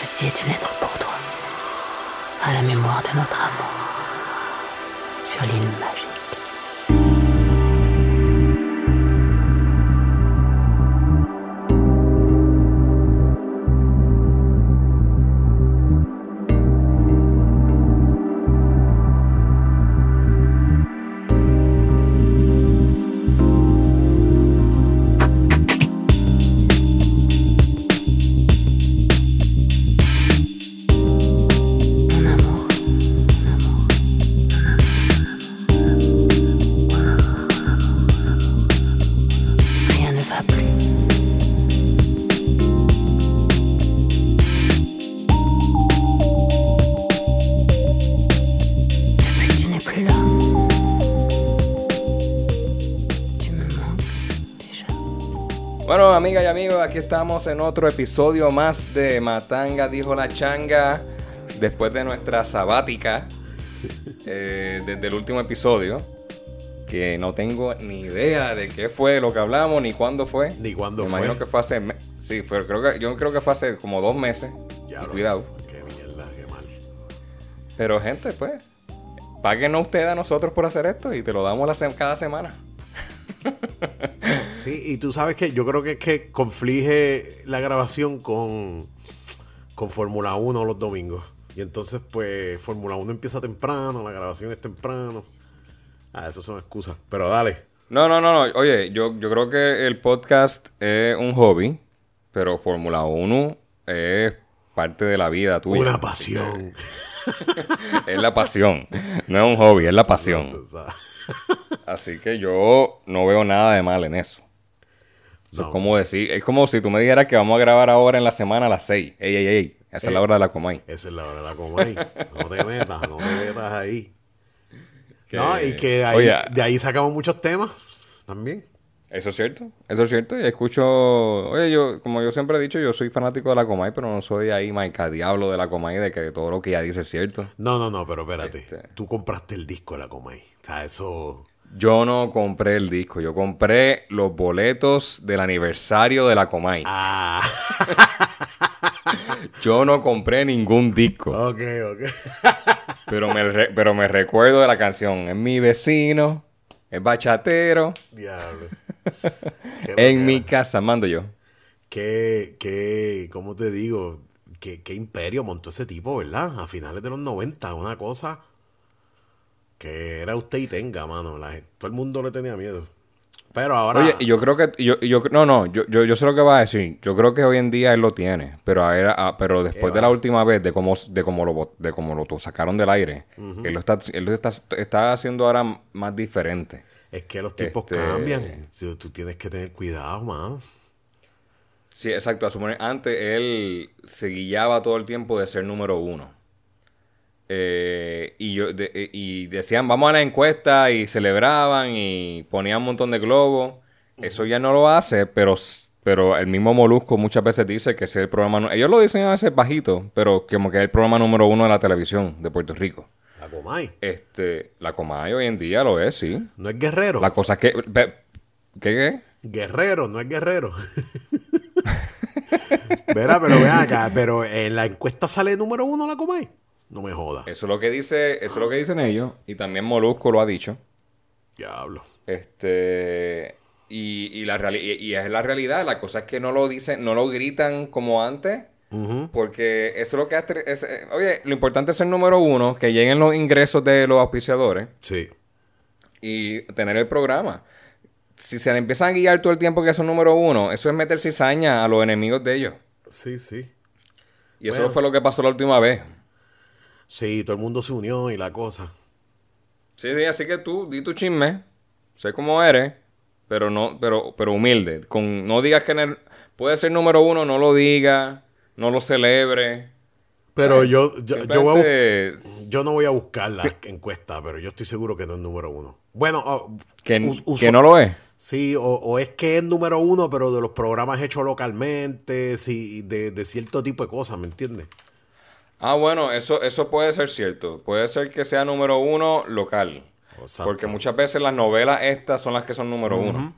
Ceci est une lettre pour toi, à la mémoire de notre amour, sur l'île magique. Amigas y amigos, aquí estamos en otro episodio más de Matanga dijo la changa. Después de nuestra sabática, eh, desde el último episodio, que no tengo ni idea de qué fue lo que hablamos ni cuándo fue. Ni cuándo Me fue. imagino que fue hace. Sí, fue, creo que, yo creo que fue hace como dos meses. Ya Y lo- cuidado. Qué mierda, qué mal. Pero, gente, pues, páguenos ustedes a nosotros por hacer esto y te lo damos la se- cada semana. Sí, y tú sabes que yo creo que es que conflige la grabación con, con Fórmula 1 los domingos. Y entonces, pues, Fórmula 1 empieza temprano, la grabación es temprano. Ah, eso son excusas. Pero dale. No, no, no, no. Oye, yo, yo creo que el podcast es un hobby, pero Fórmula 1 es parte de la vida tuya. Una pasión. Es la pasión. No es un hobby, es la pasión. Así que yo no veo nada de mal en eso. No. Es como decir, es como si tú me dijeras que vamos a grabar ahora en la semana a las 6. Ey, ey, ey. Esa es la hora de la Comay. esa es la hora de la comay. No te metas, no te metas ahí. Que- No, y que de ahí, Oye, de ahí sacamos muchos temas también. Eso es cierto, eso es cierto. Y escucho, oye, yo, como yo siempre he dicho, yo soy fanático de la Comay, pero no soy ahí marca diablo de la Comay, de que todo lo que ella dice es cierto. No, no, no, pero espérate. Este. Tú compraste el disco de la comay. O sea, eso. Yo no compré el disco, yo compré los boletos del aniversario de la Comay. Ah, Yo no compré ningún disco, ok, ok. pero me, re- pero me recuerdo de la canción. Es mi vecino, es bachatero, Diablo. En mi casa mando yo. Qué, qué, ¿cómo te digo? Qué, qué imperio montó ese tipo, ¿verdad? A finales de los 90, una cosa que era usted y tenga, mano. La gente- todo el mundo le tenía miedo. Pero ahora. Oye, yo creo que, yo, yo- no, no, yo, yo, yo sé lo que va a decir. Yo creo que hoy en día él lo tiene, pero, a a- pero después ¿Qué de la última vez, de cómo, de cómo lo, de cómo lo sacaron del aire, él lo está, él lo está, está haciendo ahora más diferente. es que los tiempos este- cambian. Tú, tú tienes que tener cuidado, mano. Sí, exacto. A suponer, antes él se guiaba todo el tiempo de ser número uno. Eh, y, yo, de- eh, y decían, vamos a la encuesta y celebraban y ponían un montón de globos. Eso ya no lo hace, pero, pero el mismo Molusco muchas veces dice que es el programa... Ellos lo dicen a veces bajito, pero como que es el programa número uno de la televisión de Puerto Rico. La comay. Este, la Comay hoy en día lo es, sí. No es guerrero. La cosa es que... ¿Qué qué? Guerrero, no es guerrero. Verá, pero vean acá, pero en la encuesta sale número uno la Comay. No me jodas. Eso es lo que dice, eso es lo que dicen ellos. Y también Molusco lo ha dicho. Diablo. Este. Y, y la y, y es la realidad. La cosa es que no lo dicen, no lo gritan como antes. Porque eso es lo que hace. es- eh, oye, lo importante es ser número uno, que lleguen los ingresos de los auspiciadores Sí. y tener el programa. Si se le empiezan a guiar todo el tiempo que son número uno, eso es meter cizaña a los enemigos de ellos. Sí, sí. Y eso fue lo que pasó la última vez. Sí, todo el mundo se unió y la cosa. Sí, sí, así que tú, di tu chisme, sé cómo eres, pero no, pero, pero humilde. Con, no digas que en el- puede ser número uno, no lo digas, no lo celebre. Pero yo, yo, yo, voy a yo no voy a buscar la encuesta, pero yo estoy seguro que no es número uno. Bueno, oh, que, us- uso- que no lo es. Sí, o, o es que es número uno, pero de los programas hechos localmente, sí, de, de cierto tipo de cosas, ¿me entiendes? Ah, bueno, eso, eso puede ser cierto. Puede ser que sea número uno local. Exacto. Porque muchas veces las novelas estas son las que son número uno.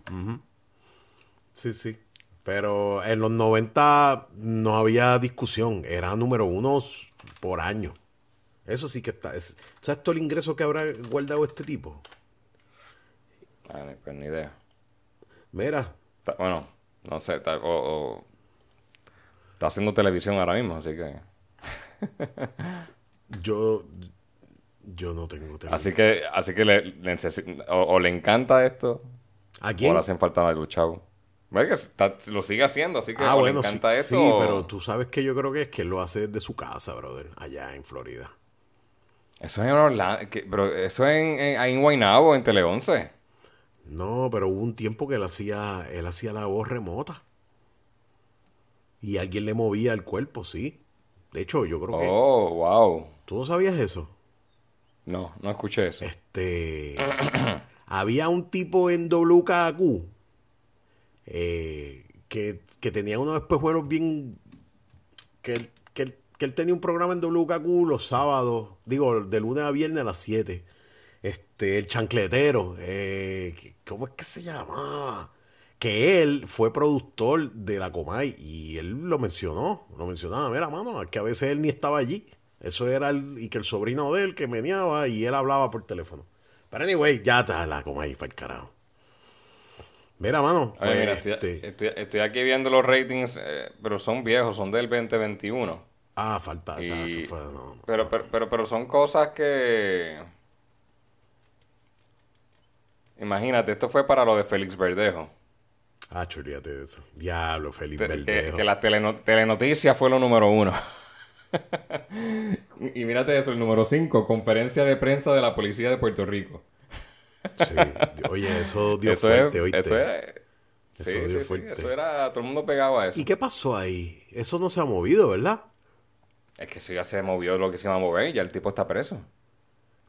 Sí, sí. Pero en los 90 no había discusión. Era número uno por año. Eso sí que está. Es, ¿Sabes todo el ingreso que habrá guardado este tipo? Ah, pues ni idea. Mira. Está- bueno, no sé. Está, o- o- está haciendo televisión ahora mismo, así que. Yo. Yo no tengo. Así que, así que le, le o, o le encanta esto, ¿A o quién? le hacen falta algo, chavo. Está- lo sigue haciendo, así que Ah, o bueno, le sí, encanta esto. sí, o- pero tú sabes que yo creo que es que él lo hace desde su casa, brother, allá en Florida. Eso es en Orlando, que- pero eso es en, en, en Guaynabo, en Tele 11. No, pero hubo un tiempo que él hacía, él hacía la voz remota. Y alguien le movía el cuerpo, sí. De hecho, yo creo que... Oh, wow. ¿Tú no sabías eso? No, no escuché eso. Este... había un tipo en WKQ eh, que, que tenía unos espejuelos bien... Que él, que, él, que él tenía un programa en WKQ los sábados, digo, de lunes a viernes a las 7. Este, el chancletero, eh, ¿cómo es que se llamaba? Que él fue productor de la Comay y él lo mencionó, lo mencionaba, mira, mano, que a veces él ni estaba allí. Eso era el, y que el sobrino de él que meneaba y él hablaba por teléfono. Pero anyway, ya está la Comay para el carajo. Mira, mano, pues, mira, estoy, este- estoy- estoy aquí viendo los ratings, eh, pero son viejos, son del 2021. ah, falta, ya, eso fue, no, no. Pero, pero, pero, pero son cosas que... Imagínate, esto fue para lo de Félix Verdejo. Ah, olvídate de eso. Diablo, Felipe Te- que, Verdejo. que la teleno- telenoticia fue lo número uno. y mírate eso, el número cinco, conferencia de prensa de la policía de Puerto Rico. Sí. Oye, eso dio eso fuerte, es, ¿oíste? eso es, Eso sí, dio sí, fuerte. eso era, todo el mundo pegaba a eso. ¿Y qué pasó ahí? Eso no se ha movido, ¿verdad? Es que eso ya se movió lo que se iba a mover y ya el tipo está preso.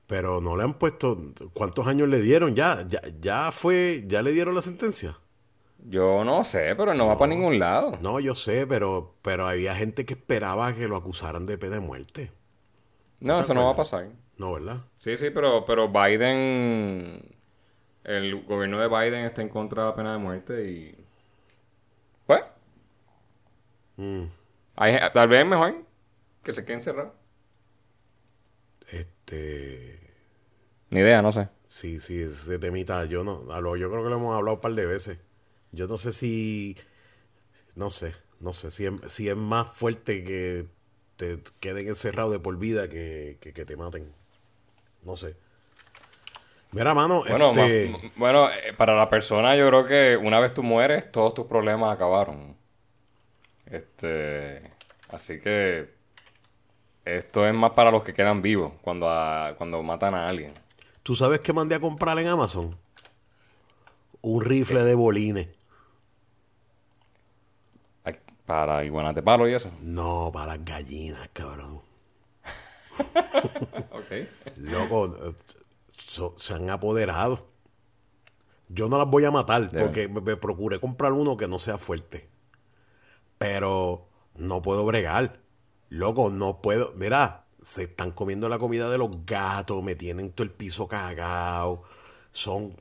Pero no le han puesto... ¿Cuántos años le dieron? Ya, ya, ya fue... ¿Ya le dieron la sentencia? Yo no sé, pero no va para ningún lado. No, yo sé, pero, pero había gente que esperaba que lo acusaran de pena de muerte. No, eso no va a pasar. No, ¿verdad? Sí, sí, pero, pero Biden, el gobierno de Biden está en contra de la pena de muerte y... Pues, Mm, hay- tal vez es mejor que se quede encerrado. este... Ni idea, no sé. Sí, sí, ese temita, yo no, yo creo que lo hemos hablado un par de veces. Yo no sé si, no sé, no sé, si es, si es más fuerte que te queden encerrado de por vida que, que, que te maten. No sé. Mira, mano, Bueno, este, ma- bueno, eh, para la persona yo creo que una vez tú mueres, todos tus problemas acabaron. Este, así que esto es más para los que quedan vivos cuando, a- cuando matan a alguien. ¿tú sabes qué mandé a comprar en Amazon? Un rifle de bolines. Para iguanas de palo y eso. No, para las gallinas, cabrón. Ok. Loco, so- se han apoderado. Yo no las voy a matar porque me, me procuré comprar uno que no sea fuerte. Pero no puedo bregar. Loco, no puedo. Mira, se están comiendo la comida de los gatos, me tienen todo el piso cagado. Son.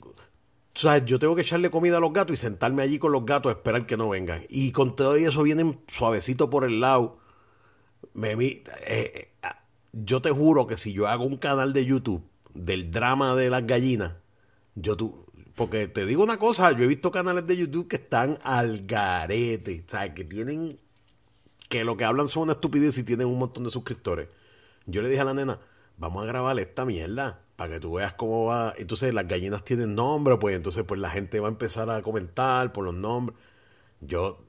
O sea, yo tengo que echarle comida a los gatos y sentarme allí con los gatos a esperar que no vengan. Y con todo eso vienen suavecito por el lado. Me, eh, eh, ah, yo te juro que si yo hago un canal de YouTube del drama de las gallinas, yo tú, porque te digo una cosa, yo he visto canales de YouTube que están al garete, o sea, que tienen, que lo que hablan son una estupidez y tienen un montón de suscriptores. Yo le dije a la nena, vamos a grabar esta mierda para que tú veas cómo va. Entonces las gallinas tienen nombre, pues entonces pues la gente va a empezar a comentar por los nombres. Yo,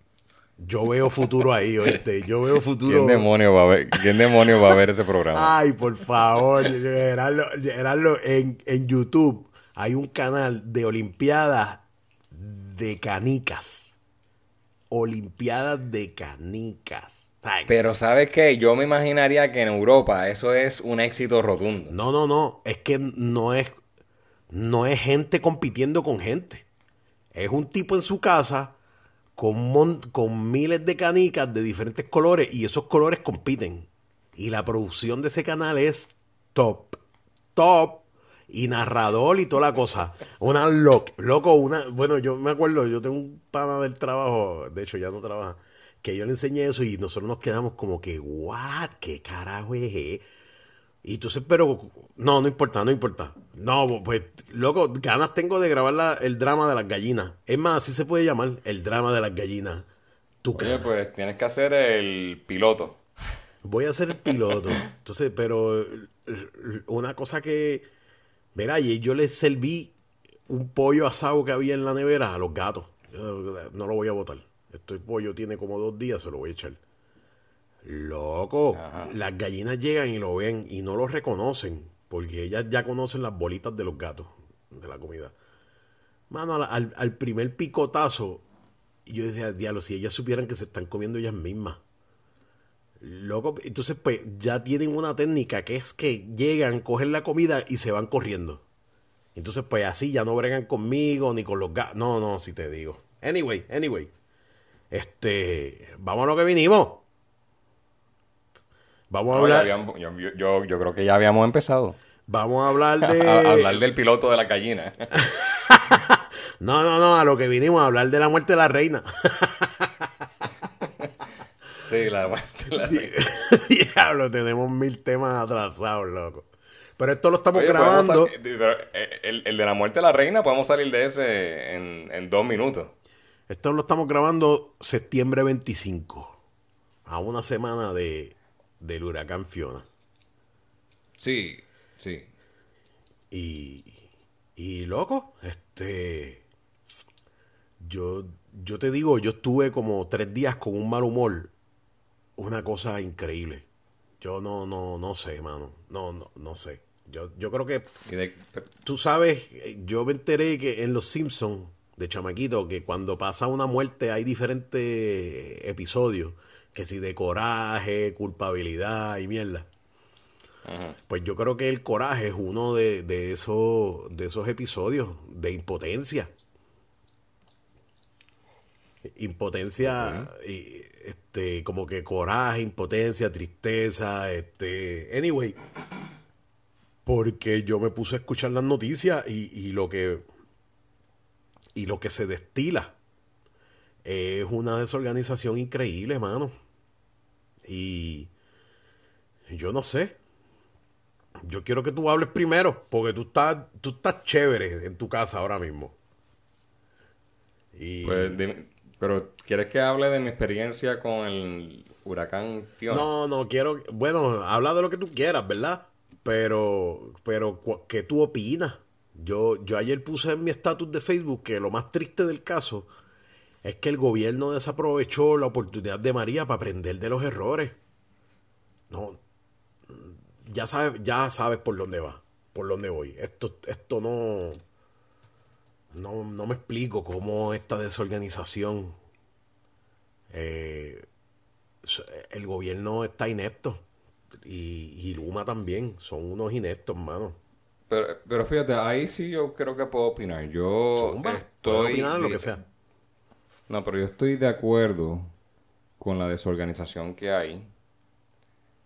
yo veo futuro ahí, oíste, yo veo futuro. ¿Quién demonio va a ver, quién demonio va a ver ese programa? Ay, por favor, Gerardo, Gerardo, en, en YouTube hay un canal de Olimpiadas de canicas. Olimpiadas de canicas. Pero ¿sabes qué? Yo me imaginaría que en Europa eso es un éxito rotundo. No, no, no. Es que no es, no es gente compitiendo con gente. Es un tipo en su casa con, mon- con miles de canicas de diferentes colores y esos colores compiten. Y la producción de ese canal es top. Top. y narrador y toda la cosa. Una loco, loco, una, bueno, yo me acuerdo, yo tengo un pana del trabajo, de hecho ya no trabaja, que yo le enseñé eso y nosotros nos quedamos como que, what, qué carajo es e-?". Y entonces, pero, no, no importa, no importa. No, pues, loco, ganas tengo de grabar el drama de las gallinas. Es más, así se puede llamar, el drama de las gallinas. Tu Oye, pues tienes que hacer el piloto. Voy a hacer el piloto. Entonces, pero una cosa que, mira, y yo les serví un pollo asado que había en la nevera a los gatos. no lo voy a botar. Este pollo tiene como dos días, se lo voy a echar. Loco, las gallinas llegan y lo ven y no lo reconocen, porque ellas ya conocen las bolitas de los gatos, de la comida. Mano, al, primer picotazo, yo decía, diablo, si ellas supieran que se están comiendo ellas mismas. Loco, entonces pues ya tienen una técnica que es que llegan, cogen la comida y se van corriendo. Entonces pues así ya no bregan conmigo ni con los gatos. No, no, si te digo. Anyway, anyway. Este, vamos a lo que vinimos. Vamos a hablar. yo, creo que ya habíamos empezado. Vamos a hablar de. hablar del piloto de la gallina. no, no, no, a lo que vinimos, a hablar de la muerte de la reina. sí, la muerte de la reina. Diablo, tenemos mil temas atrasados, loco. Pero esto lo estamos grabando. Eh, el, de la muerte de la reina, podemos salir de ese en, en dos minutos. Esto lo estamos grabando septiembre 25. A una semana de, del huracán Fiona. Sí, sí. Y, y loco, este, yo, yo te digo, yo estuve como tres días con un mal humor. Una cosa increíble. Yo no, no, no sé, mano. No, no, no sé. Yo, yo creo que. Tú sabes, yo me enteré que en Los Simpsons, de chamaquito, que cuando pasa una muerte hay diferentes episodios que si de coraje, culpabilidad y mierda. Pues yo creo que el coraje es uno de, de, esos, de esos episodios de impotencia. Impotencia, y, este, como que coraje, impotencia, tristeza, este, anyway. Porque yo me puse a escuchar las noticias y, y lo que y lo que se destila es una desorganización increíble, hermano. Y yo no sé. Yo quiero que tú hables primero, porque tú estás, tú estás chévere en tu casa ahora mismo. Y... Pues, pero ¿quieres que hable de mi experiencia con el huracán Fiona? No, no, quiero... Bueno, habla de lo que tú quieras, ¿verdad? Pero, pero, ¿qué tú opinas? Yo, yo ayer puse en mi estatus de Facebook que lo más triste del caso es que el gobierno desaprovechó la oportunidad de María para aprender de los errores. No, ya sabes, ya sabes por dónde va, por dónde voy. Esto, esto no, no, no me explico cómo esta desorganización, eh, el gobierno está inepto y, y, Luma también, son unos ineptos, mano. Pero, pero fíjate, ahí sí yo creo que puedo opinar. Yo estoy... opinar lo que sea no, pero yo estoy de acuerdo con la desorganización que hay.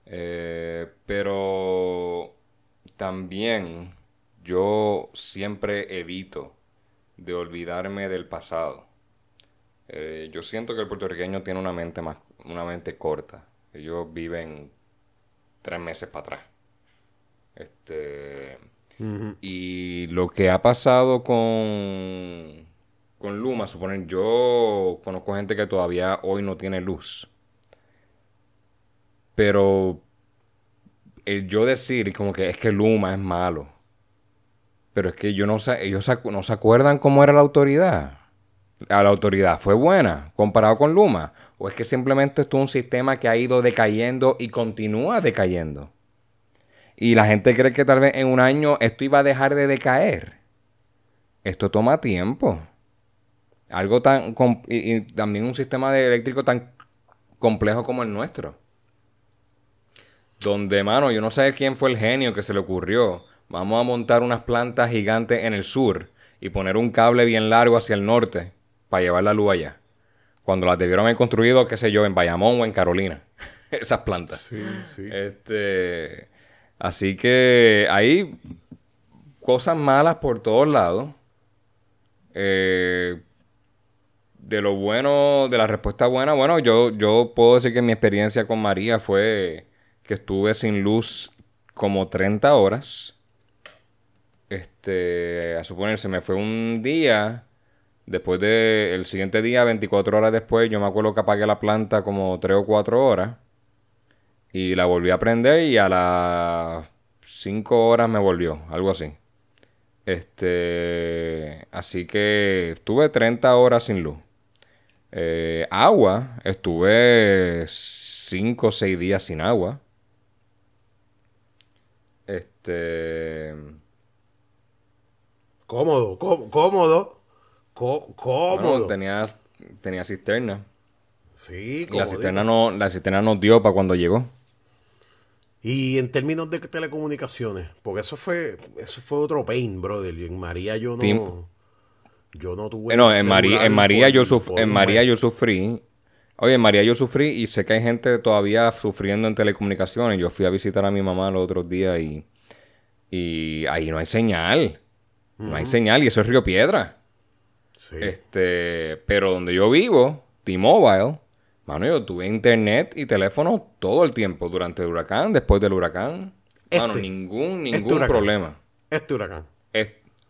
Eh, pero también yo siempre evito de olvidarme del pasado. Eh, yo siento que el puertorriqueño tiene una mente más, una mente corta. Ellos viven tres meses para atrás. Este, Y lo que ha pasado con con Luma, suponen, yo conozco gente que todavía hoy no tiene luz. Pero el yo decir como que es que Luma es malo. Pero es que yo no ellos no se acuerdan cómo era la autoridad. A la autoridad fue buena comparado con Luma. O es que simplemente esto es un sistema que ha ido decayendo y continúa decayendo. Y la gente cree que tal vez en un año esto iba a dejar de decaer. Esto toma tiempo. Algo tan. Y, también un sistema de eléctrico tan complejo como el nuestro. Donde, mano, yo no sé quién fue el genio que se le ocurrió. Vamos a montar unas plantas gigantes en el sur y poner un cable bien largo hacia el norte para llevar la luz allá. Cuando las debieron haber construido, qué sé yo, en Bayamón o en Carolina. Esas plantas. Sí, sí. Este. Así que ahí cosas malas por todos lados. Eh, de lo bueno, de la respuesta buena, bueno, yo, yo puedo decir que mi experiencia con María fue que estuve sin luz como 30 horas. Este, a suponer, se me fue un día. Después de, el siguiente día, 24 horas después, yo me acuerdo que apagué la planta como 3 o 4 horas. Y la volví a prender y a las 5 horas me volvió, algo así. Este, así que estuve 30 horas sin luz. Eh, agua, estuve 5 o 6 días sin agua. Este. Cómodo, cómodo. cómodo. tenía, tenía cisterna. Sí, y la cisterna, no, la cisterna nos dio para cuando llegó. Y en términos de telecomunicaciones, porque eso fue eso fue otro pain, brother. Y en María yo no yo no tuve No, en María en María yo en María yo sufrí. Oye, en María yo sufrí y sé que hay gente todavía sufriendo en telecomunicaciones. Yo fui a visitar a mi mamá los otros días y y ahí no hay señal. No hay señal y eso es Río Piedra. Sí. Este, pero donde yo vivo, T-Mobile, mano, yo tuve internet y teléfono todo el tiempo durante el huracán, después del huracán. mano, este, ningún, este ningún problema. Este huracán.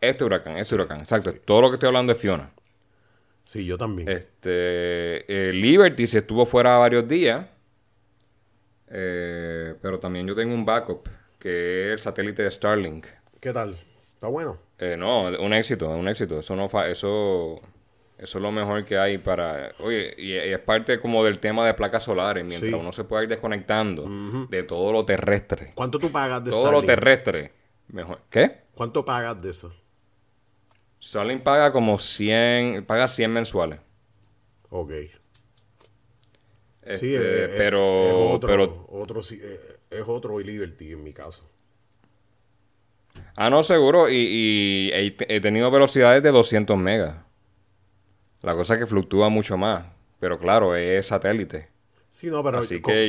Este, huracán, este huracán, exacto. Todo lo que estoy hablando es Fiona. Sí, yo también. Este, eh, Liberty se estuvo fuera varios días. Eh, pero también yo tengo un backup que es el satélite de Starlink. ¿Qué tal? ¿Está bueno? Eh, no, un éxito, un éxito. Eso no fa eso, eso es lo mejor que hay para. Oye, y, es parte como del tema de placas solares, mientras uno se puede ir desconectando de todo lo terrestre. ¿Cuánto tú pagas de Todo lo terrestre. Mejor. ¿Qué? ¿Cuánto pagas de eso? Starlink paga como 100, paga 100 mensuales. Ok. sí, este, pero, otro, pero otro, eh, es otro Liberty en mi caso. Ah, no, seguro. Y, he, tenido velocidades de 200 megas. La cosa es que fluctúa mucho más. Pero claro, es satélite. Sí, no, pero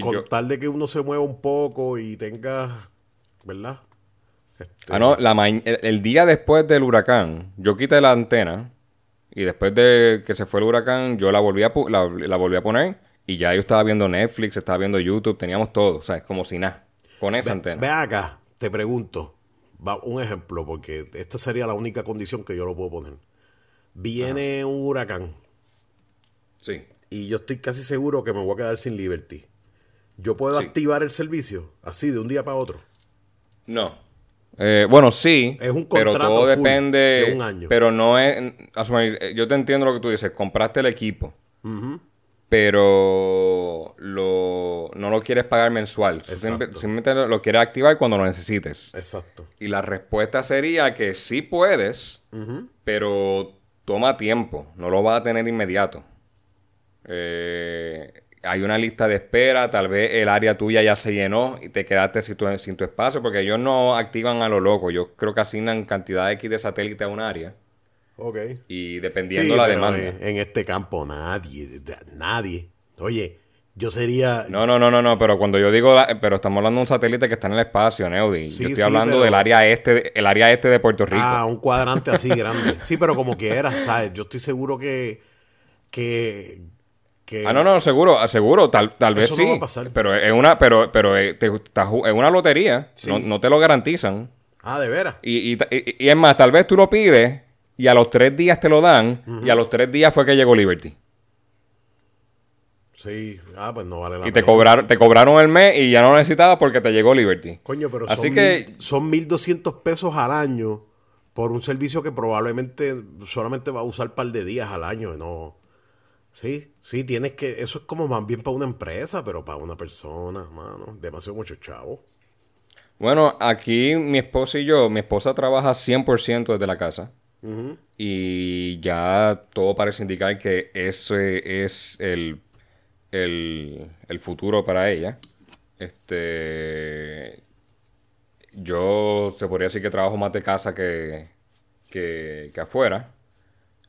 con, tal de que uno se mueva un poco y tenga. ¿Verdad? Este ah, no, el, día después del huracán, yo quité la antena. Y después de que se fue el huracán, yo la volví a, la volví a poner. Y ya yo estaba viendo Netflix, estaba viendo YouTube, teníamos todo, o sea, es como si nada, con esa antena. Ve acá, te pregunto, va, un ejemplo, porque esta sería la única condición que yo lo puedo poner. Viene un huracán. Sí. Y yo estoy casi seguro que me voy a quedar sin Liberty. ¿Yo puedo activar el servicio así de un día para otro? No. Eh, bueno, sí. Es un contrato pero todo depende de un año. Pero no es. Yo te entiendo lo que tú dices. Compraste el equipo pero lo, no lo quieres pagar mensual. Simplemente lo quieres activar cuando lo necesites. Exacto. Y la respuesta sería que sí puedes, pero toma tiempo. No lo vas a tener inmediato. Eh, hay una lista de espera, tal vez el área tuya ya se llenó y te quedaste sin tu, sin tu espacio, porque ellos no activan a lo loco. Yo creo que asignan cantidad X de satélite a un área. Ok. Y dependiendo la demanda. En, este campo nadie, nadie. Oye, yo sería... No, no, no, no, no, pero cuando yo digo, pero estamos hablando de un satélite que está en el espacio, Neudi. yo estoy hablando del área este, el área este de Puerto Rico. Ah, un cuadrante así grande. Sí, pero como quiera, ¿sabes? Yo estoy seguro que... que ah, no, no, seguro, seguro, tal, tal vez sí. Pero es una, pero, pero eh, es una lotería, no, te lo garantizan. Ah, de veras. Y, y, y, es más, tal vez tú lo pides y a los tres días te lo dan y a los tres días fue que llegó Liberty. Sí, ah, pues no vale la y te cobraron, te cobraron el mes y ya no lo necesitabas porque te llegó Liberty. Coño, pero Así son, que, son 1.200 pesos al año por un servicio que probablemente solamente va a usar un par de días al año. No. Sí, sí, tienes que. Eso es como más bien para una empresa, pero para una persona, mano. Demasiado mucho chavo. Bueno, aquí mi esposa y yo, mi esposa trabaja 100% desde la casa. Y ya todo parece indicar que ese es el, el, futuro para ella. Este. Yo se podría decir que trabajo más de casa que, que, afuera.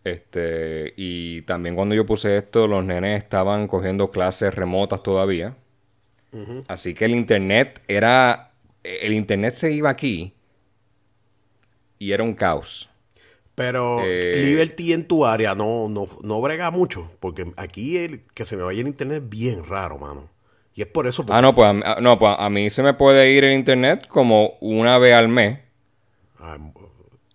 Este, y también cuando yo puse esto, los nenes estaban cogiendo clases remotas todavía. Así que el internet era. El internet se iba aquí y era un caos. Pero Eh, Liberty en tu área no, no, no brega mucho, porque aquí el que se me vaya el internet es bien raro, mano. Y es por eso. porque- Ah, no, pues a, ah, no, pues a mí se me puede ir el internet como una vez al mes. Ah,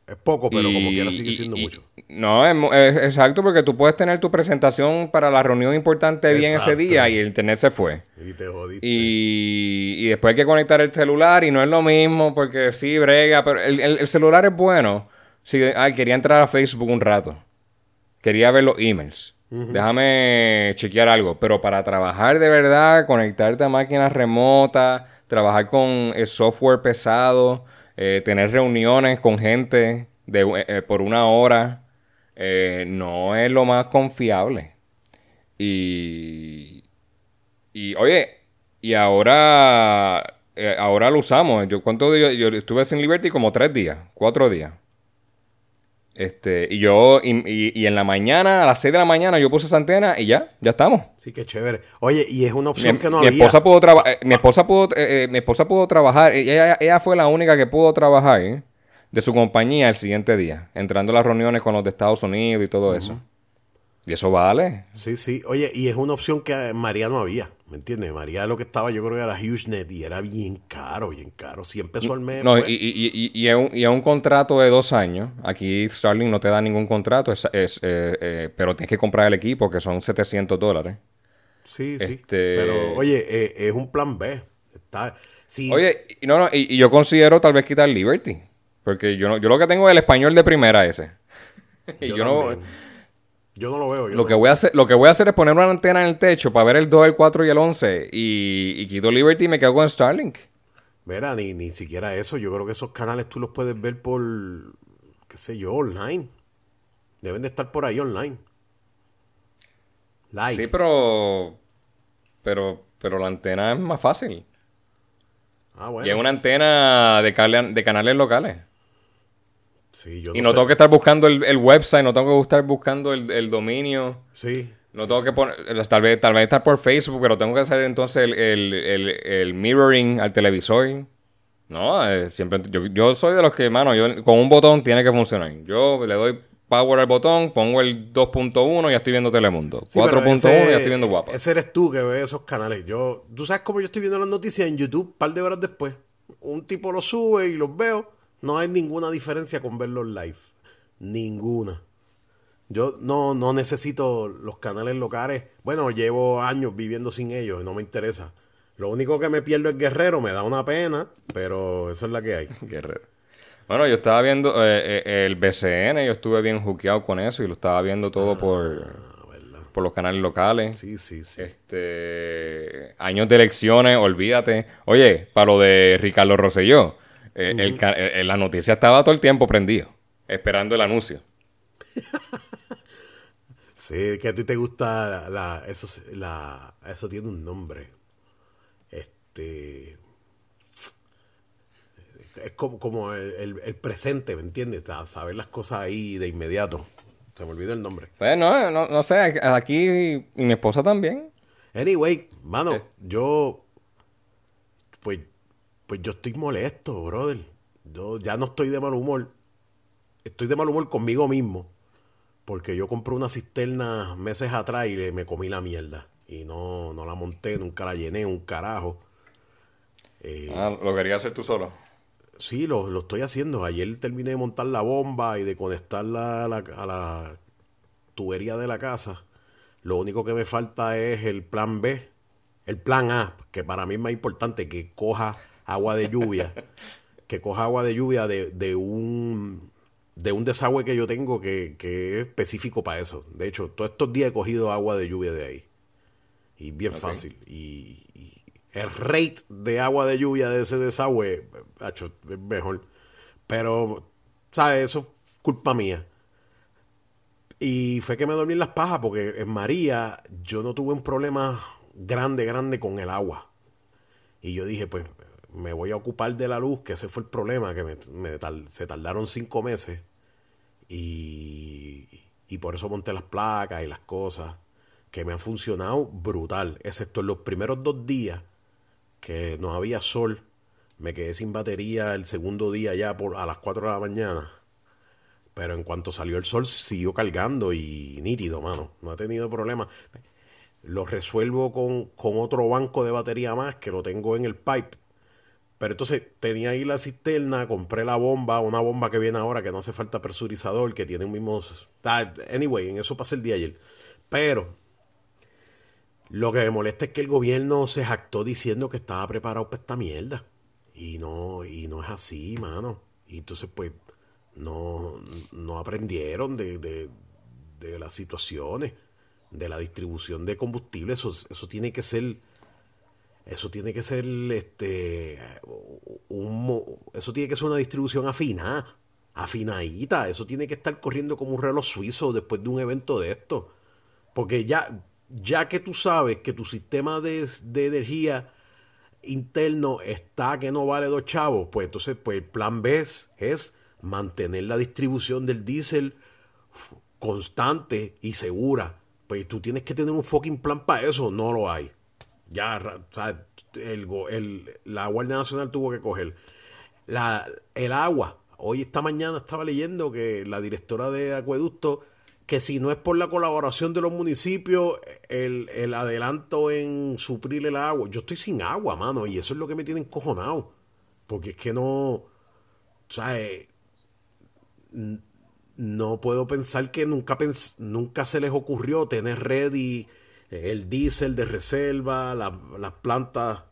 es poco, pero como Y- quiera sigue siendo y- mucho. No, es, exacto, porque tú puedes tener tu presentación para la reunión importante bien ese día y el internet se fue. Y te jodiste. Y, y después hay que conectar el celular y no es lo mismo porque sí, brega, pero el, el- el celular es bueno. Sí, ay, quería entrar a Facebook un rato. Quería ver los emails. Déjame chequear algo. Pero para trabajar de verdad, conectarte a máquinas remotas, trabajar con el software pesado, eh, tener reuniones con gente de, eh, eh, por una hora, eh, no es lo más confiable. Y, y oye, y ahora, eh, ahora lo usamos. Yo, ¿cuánto días? Yo estuve sin Liberty como tres días, cuatro días. Este, y yo, y, y- y en la mañana, a las seis de la mañana, yo puse esa antena y ya, ya estamos. Sí, que chévere. Oye, y es una Mi, opción que no mi había. esposa pudo trabajar, mi esposa pudo, eh, eh, mi esposa pudo trabajar, ella, ella fue la única que pudo trabajar de su compañía el siguiente día, entrando a las reuniones con los de Estados Unidos y todo eso. Y eso vale. Sí, sí. Oye, y es una opción que en María no había. ¿Me entiendes? María lo que estaba, yo creo que era HughesNet y era bien caro, bien caro. 100 pesos al mes. No, pues. y, y, y, y es un, y es un contrato de dos años. Aquí Starlink no te da ningún contrato, es, es, eh, eh, pero tienes que comprar el equipo, que son 700 dólares. Sí, sí. Este- Pero, oye, eh, es un plan B. Está, sí, Oye, y, no, no, y, yo considero tal vez quitar Liberty. Porque yo, no, yo lo que tengo es el español de primera ese. y yo, no... Yo no lo veo. yo Lo no- que, voy a hacer, lo que voy a hacer es poner una antena en el techo para ver el 2, el 4 y el 11. Y, y quito Liberty y me quedo con Starlink. Mira, ni, ni siquiera eso. Yo creo que esos canales tú los puedes ver por, qué sé yo, online. Deben de estar por ahí online. Live. Sí, pero... Pero, pero la antena es más fácil. Ah, bueno. Y es una antena de, de canales locales. Sí, yo Y no sé. tengo que estar buscando el, el website, no tengo que estar buscando el, el dominio. Sí. No tengo que poner, tal vez, tal vez estar por Facebook, pero tengo que hacer entonces el, el- mirroring al televisor. No, eh, siempre, yo, yo soy de los que, mano, yo, con un botón tiene que funcionar. Yo le doy power al botón, pongo el 2.1 y ya estoy viendo Telemundo. Sí, pero 4.1 ese- ya estoy viendo guapa. Ese eres tú que ves esos canales. Yo, tú sabes cómo yo estoy viendo las noticias en YouTube un par de horas después. Un tipo los sube y los veo. No hay ninguna diferencia con verlos live. Ninguna. Yo no, no necesito los canales locales. Bueno, llevo años viviendo sin ellos y no me interesa. Lo único que me pierdo es Guerrero, me da una pena, pero eso es la que hay. Guerrero. Bueno, yo estaba viendo eh, eh, el BCN, yo estuve bien juqueado con eso y lo estaba viendo todo por, por los canales locales. Ah, Sí, sí, sí. Este, años de elecciones, olvídate. Oye, para lo de Ricardo Rosselló, eh, el ca- eh, la noticia estaba todo el tiempo prendido, esperando el anuncio. Sí, que a ti te gusta la, eso, la, eso tiene un nombre. Este es como, como el, el- el presente, ¿me entiendes? Sa- Saber las cosas ahí de inmediato. Se me olvidó el nombre. Pues no, no, no sé, aquí y mi esposa también. Anyway, mano, Sí. yo pues pues yo estoy molesto, brother. Yo ya no estoy de mal humor. Estoy de mal humor conmigo mismo. Porque yo compré una cisterna meses atrás y le- me comí la mierda. Y no, no la monté, nunca la llené, un carajo. Eh, Ah, lo quería hacer tú solo. Sí, lo, lo estoy haciendo. Ayer terminé de montar la bomba y de conectarla a la, a la tubería de la casa. Lo único que me falta es el plan B, el plan A, que para mí es más importante, que coja agua de lluvia, que coja agua de lluvia de, de un de un desagüe que yo tengo que, que es específico para eso. De hecho, todos estos días he cogido agua de lluvia de ahí. Y bien fácil. Y, y el rate de agua de lluvia de ese desagüe, hacho, es mejor. Pero, ¿sabes? Eso es culpa mía. Y fue que me dormí en las pajas porque en María yo no tuve un problema grande, grande con el agua. Y yo dije, pues me voy a ocupar de la luz, que ese fue el problema, que me, se tardaron cinco meses. Y, y por eso monté las placas y las cosas, que me han funcionado brutal, excepto en los primeros dos días que no había sol. Me quedé sin batería el segundo día ya por, a las 4 de la mañana. Pero en cuanto salió el sol, siguió cargando y nítido, mano. No ha tenido problema. Lo resuelvo con, con otro banco de batería más que lo tengo en el pipe. Pero entonces tenía ahí la cisterna, compré la bomba, una bomba que viene ahora que no hace falta presurizador, que tiene un mismo... Anyway, en eso pasé el día ayer. Pero lo que me molesta es que el gobierno se jactó diciendo que estaba preparado para esta mierda. Y no, y no es así, mano. Y entonces, pues, no, no aprendieron de, de, de, las situaciones, de la distribución de combustible. Eso, eso tiene que ser, eso tiene que ser, este, un, eso tiene que ser una distribución afinada, afinadita. Eso tiene que estar corriendo como un reloj suizo después de un evento de esto. Porque ya, ya que tú sabes que tu sistema de, de energía interno está que no vale dos chavos, pues entonces pues el plan B es mantener la distribución del diésel constante y segura. Pues tú tienes que tener un fucking plan para eso, no lo hay. Ya, o sea, el, la Guardia Nacional tuvo que coger. La, el agua, hoy esta mañana estaba leyendo que la directora de Acueducto, que si no es por la colaboración de los municipios, el, el adelanto en suplir el agua, yo estoy sin agua, mano, y eso es lo que me tiene encojonado. Porque es que no, o eh, no puedo pensar que nunca, nunca se les ocurrió tener ready el diésel de reserva, las plantas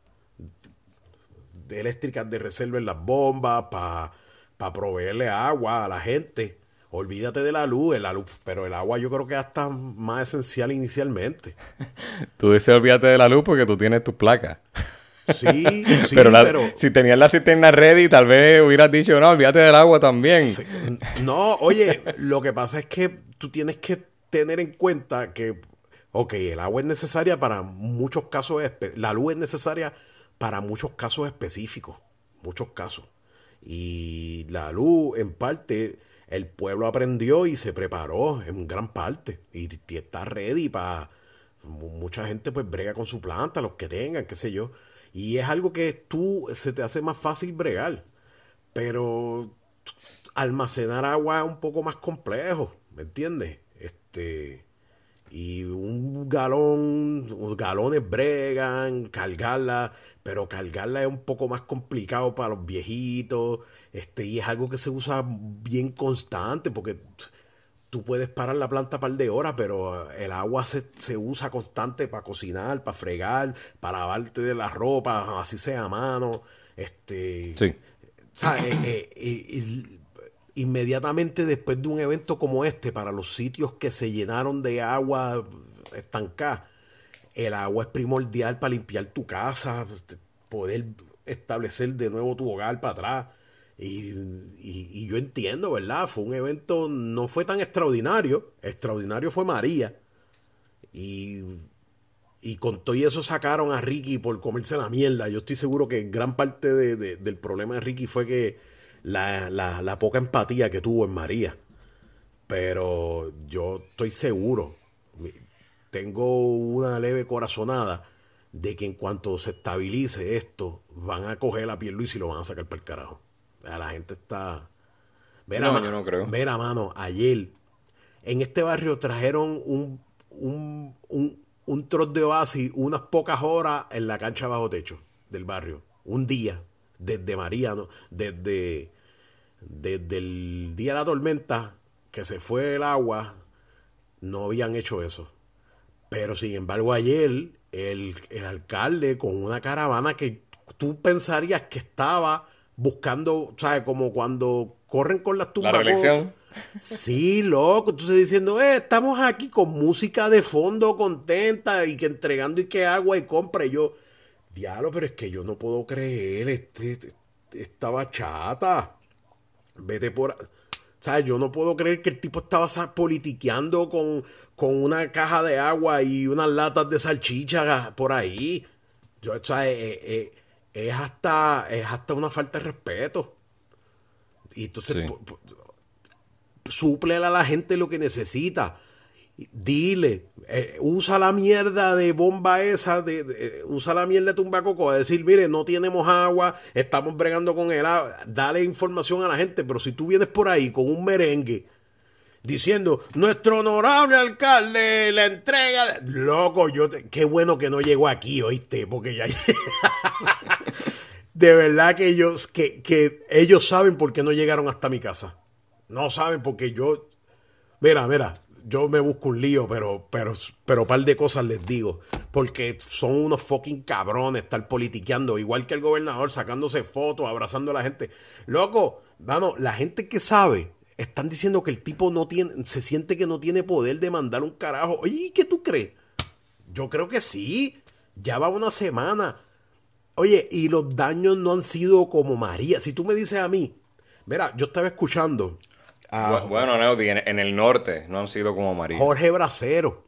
eléctricas de reserva en las bombas para proveerle agua a la gente. Olvídate de la luz, la luz, pero el agua yo creo que hasta más esencial inicialmente. tú dices olvídate de la luz porque tú tienes tu placa. Sí, sí, pero, si tenías la cisterna ready, tal vez hubieras dicho, no, olvídate del agua también. No, oye, lo que pasa es que tú tienes que tener en cuenta que, ok, el agua es necesaria para muchos casos, la luz es necesaria para muchos casos específicos, muchos casos. Y la luz, en parte, el pueblo aprendió y se preparó en gran parte. Y, y está ready para... Mucha gente pues brega con su planta, los que tengan, qué sé yo. Y es algo que tú se te hace más fácil bregar. Pero almacenar agua es un poco más complejo, ¿me entiendes? Este, y un galón, galones bregan, cargarla, pero cargarla es un poco más complicado para los viejitos, este, y es algo que se usa bien constante, porque tú puedes parar la planta un par de horas, pero el agua se, usa constante para cocinar, para fregar, para lavarte de la ropa, así sea a mano. Este, sí. Eh, eh, inmediatamente después de un evento como este, para los sitios que se llenaron de agua estancada, el agua es primordial para limpiar tu casa, poder establecer de nuevo tu hogar para atrás. Y, yo entiendo, ¿verdad? Fue un evento, no fue tan extraordinario. Extraordinario fue María. Y, y con todo eso sacaron a Ricky por comerse la mierda. Yo estoy seguro que gran parte del problema de Ricky fue que la, la poca empatía que tuvo en María. Pero yo estoy seguro, tengo una leve corazonada de que en cuanto se estabilice esto, van a coger a Luis y lo van a sacar para el carajo. La gente está. Mira, no, yo no creo. Mira, mano, ayer en este barrio trajeron un, un, un, un troz de oasis unas pocas horas en la cancha bajo techo del barrio. Un día, desde María, desde, desde el día de la tormenta que se fue el agua, no habían hecho eso. Pero sin embargo, ayer el, el alcalde con una caravana que tú pensarías que estaba buscando, ¿sabes? Como cuando corren con las tumbas. La reelección. Sí, loco. Entonces diciendo, eh, estamos aquí con música de fondo contenta y que entregando y que agua y compra. Y yo, diablo, pero es que yo no puedo creer este, este esta bachata. Vete por... O sea, yo no puedo creer que el tipo estaba politiqueando con, con una caja de agua y unas latas de salchicha por ahí. Yo, o sea, eh, eh, es hasta, es hasta una falta de respeto. Y entonces, sí. a la gente lo que necesita. Dile, eh, usa la mierda de bomba esa, de, usa la mierda de tumbacoco a decir, mire, no tenemos agua, estamos bregando con el agua. Dale información a la gente, pero si tú vienes por ahí con un merengue diciendo, nuestro honorable alcalde la entrega. Loco, yo qué bueno que no llegó aquí, oíste, porque ya. de verdad que ellos, que, que ellos saben por qué no llegaron hasta mi casa. No saben porque yo. Mira, mira, yo me busco un lío, pero, pero, pero par de cosas les digo. Porque son unos fucking cabrones estar politiqueando, igual que el gobernador, sacándose fotos, abrazando a la gente. Loco, mano, la gente que sabe, están diciendo que el tipo no tiene, se siente que no tiene poder de mandar un carajo. Oye, ¿qué tú crees? Yo creo que sí. Ya va una semana. Oye, y los daños no han sido como María. Si tú me dices a mí, mira, yo estaba escuchando bueno, en, el norte no han sido como María. Jorge Bracero.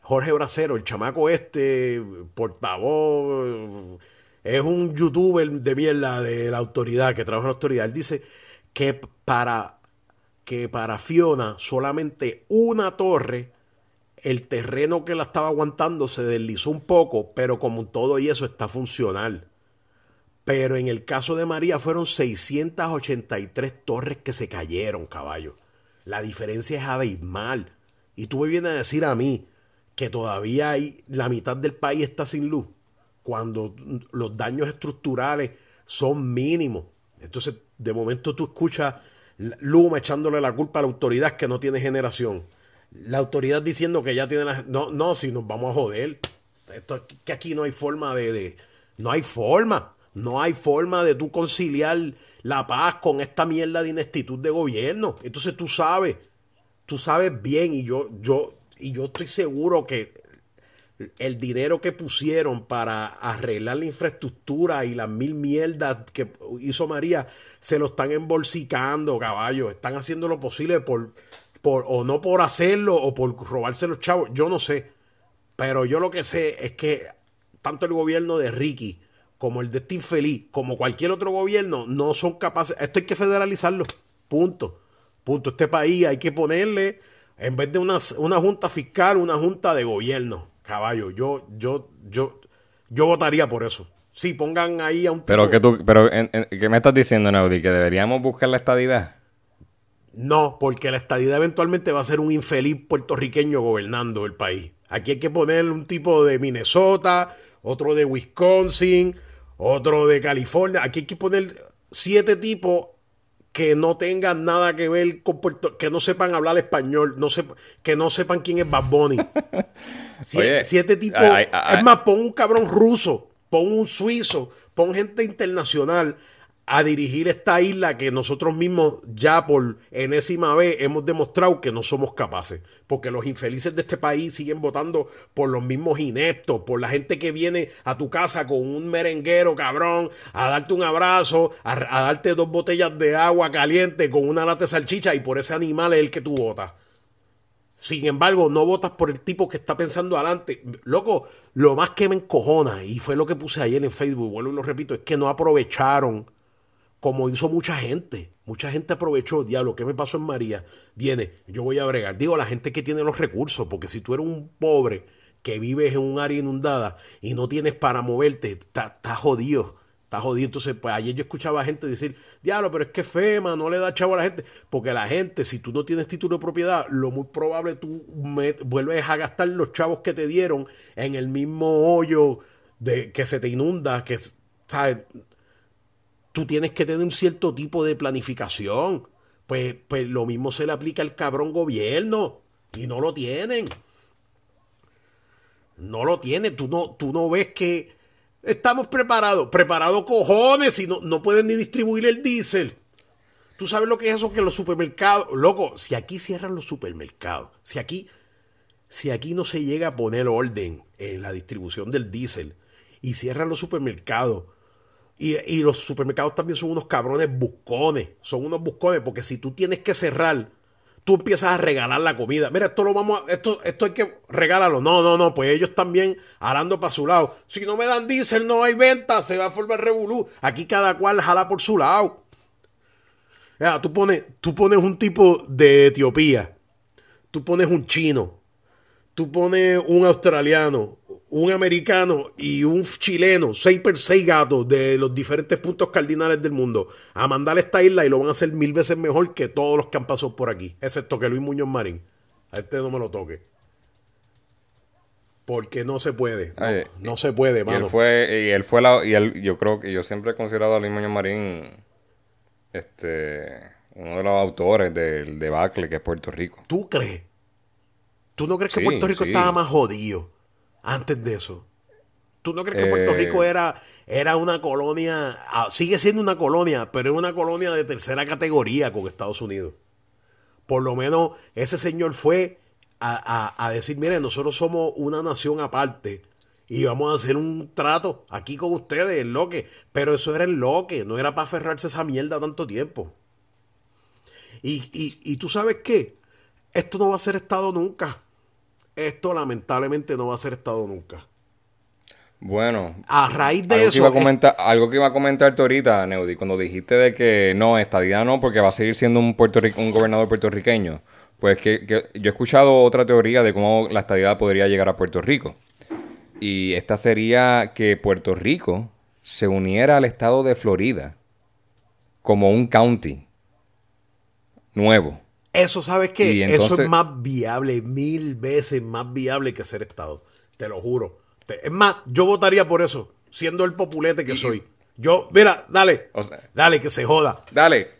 Jorge Bracero, el chamaco este, portavoz, es un youtuber de mierda de la autoridad, que trabaja en la autoridad. Él dice que para, que para Fiona solamente una torre, el terreno que la estaba aguantando se deslizó un poco, pero como todo y eso está funcional. Pero en el caso de María fueron 683 torres que se cayeron, caballo. La diferencia es abismal. Y tú me vienes a decir a mí que todavía hay la mitad del país está sin luz, cuando los daños estructurales son mínimos. Entonces, de momento tú escuchas Luma echándole la culpa a la autoridad que no tiene generación. La autoridad diciendo que ya tiene la... No, no, si nos vamos a joder. Esto, que aquí no hay forma de, de... No hay forma. No hay forma de tú conciliar la paz con esta mierda de inestitud de gobierno. Entonces tú sabes, tú sabes bien y yo, yo, y yo estoy seguro que el dinero que pusieron para arreglar la infraestructura y las mil mierdas que hizo María se lo están embolsicando, caballo. Están haciendo lo posible por, por, o no por hacerlo o por robarse los chavos. Yo no sé. Pero yo lo que sé es que tanto el gobierno de Ricky como el de este infeliz, como cualquier otro gobierno, no son capaces. Esto hay que federalizarlo. Punto. Punto. Este país hay que ponerle, en vez de una, una junta fiscal, una junta de gobierno. Caballo, yo, yo, yo, yo votaría por eso. Sí, pongan ahí a un tipo... Pero, que tú, pero ¿qué me estás diciendo, Naudi? ¿Que deberíamos buscar la estadidad? No, porque la estadidad eventualmente va a ser un infeliz puertorriqueño gobernando el país. Aquí hay que poner un tipo de Minnesota, otro de Wisconsin, otro de California. Aquí hay que poner siete tipos que no tengan nada que ver con Puerto que no sepan hablar español, no que no sepan quién es Bad Bunny. siete tipos. es más, pon un cabrón ruso, pon un suizo, pon gente internacional a dirigir esta isla que nosotros mismos ya por enésima vez hemos demostrado que no somos capaces. Porque los infelices de este país siguen votando por los mismos ineptos, por la gente que viene a tu casa con un merenguero cabrón, a darte un abrazo, a, darte dos botellas de agua caliente con una lata de salchicha y por ese animal es el que tú votas. Sin embargo, no votas por el tipo que está pensando adelante. Loco, lo más que me encojona, y fue lo que puse ayer en Facebook, vuelvo y lo repito, es que no aprovecharon como hizo mucha gente. Mucha gente aprovechó, diablo, ¿qué me pasó en María? Viene, yo voy a bregar. Digo, la gente que tiene los recursos, porque si tú eres un pobre que vives en un área inundada y no tienes para moverte, estás jodido. Estás jodido. Entonces, pues ayer yo escuchaba a gente decir, diablo, pero es que FEMA no le da chavo a la gente. Porque la gente, si tú no tienes título de propiedad, lo muy probable tú vuelves a gastar los chavos que te dieron en el mismo hoyo de que se te inunda, que, ¿sabes? Tú tienes que tener un cierto tipo de planificación. Pues, pues lo mismo se le aplica al cabrón gobierno. Y no lo tienen. No lo tienen. Tú no, tú no ves que estamos preparados. Preparados cojones y no, no pueden ni distribuir el diésel. Tú sabes lo que es eso que los supermercados. Loco, si aquí cierran los supermercados, si aquí, si aquí no se llega a poner orden en la distribución del diésel y cierran los supermercados y, los supermercados también son unos cabrones buscones. Son unos buscones porque si tú tienes que cerrar, tú empiezas a regalar la comida. Mira, esto lo vamos a, esto, esto hay que regalarlo. No, no, no, pues ellos también hablando para su lado. Si no me dan diésel, no hay venta, se va a formar revolú. Aquí cada cual jala por su lado. Mira, tú pones, tú pones un tipo de Etiopía. tú pones un chino, tú pones un australiano, un americano y un chileno, seis per seis gatos de los diferentes puntos cardinales del mundo, a mandarle esta isla y lo van a hacer mil veces mejor que todos los que han pasado por aquí, excepto que Luis Muñoz Marín. A este no me lo toque. Porque no se puede. No, Ay, no se puede, Y mano. él fue, y él fue la, y él, yo creo que yo siempre he considerado a Luis Muñoz Marín, este, uno de los autores del debacle que es Puerto Rico. ¿Tú crees? ¿Tú no crees que Puerto Rico sí. estaba más jodido antes de eso? ¿Tú no crees que Puerto Eh. Rico era, era una colonia, ah, sigue siendo una colonia, pero era una colonia de tercera categoría con Estados Unidos? Por lo menos ese señor fue a, a- a decir, mire, nosotros somos una nación aparte y vamos a hacer un trato aquí con ustedes, el loque. Pero eso era el loque, no era para aferrarse a esa mierda tanto tiempo. Y, y, y tú sabes qué, esto no va a ser Estado nunca. Esto lamentablemente no va a ser Estado nunca. Bueno, A raíz de algo que, eso... iba a comentar, algo que iba a comentarte ahorita, Neudi, cuando dijiste de que no, estadía no, porque va a seguir siendo un, puertorri- un gobernador puertorriqueño, pues que, que yo he escuchado otra teoría de cómo la estadidad podría llegar a Puerto Rico. Y esta sería que Puerto Rico se uniera al estado de Florida como un county nuevo. Eso, ¿sabes qué? Y Eso entonces- es más viable, mil veces más viable que ser Estado. Te lo juro. Te- es más, yo votaría por eso, siendo el populete que soy. Yo, mira, dale, O sea- dale, que se joda. Dale,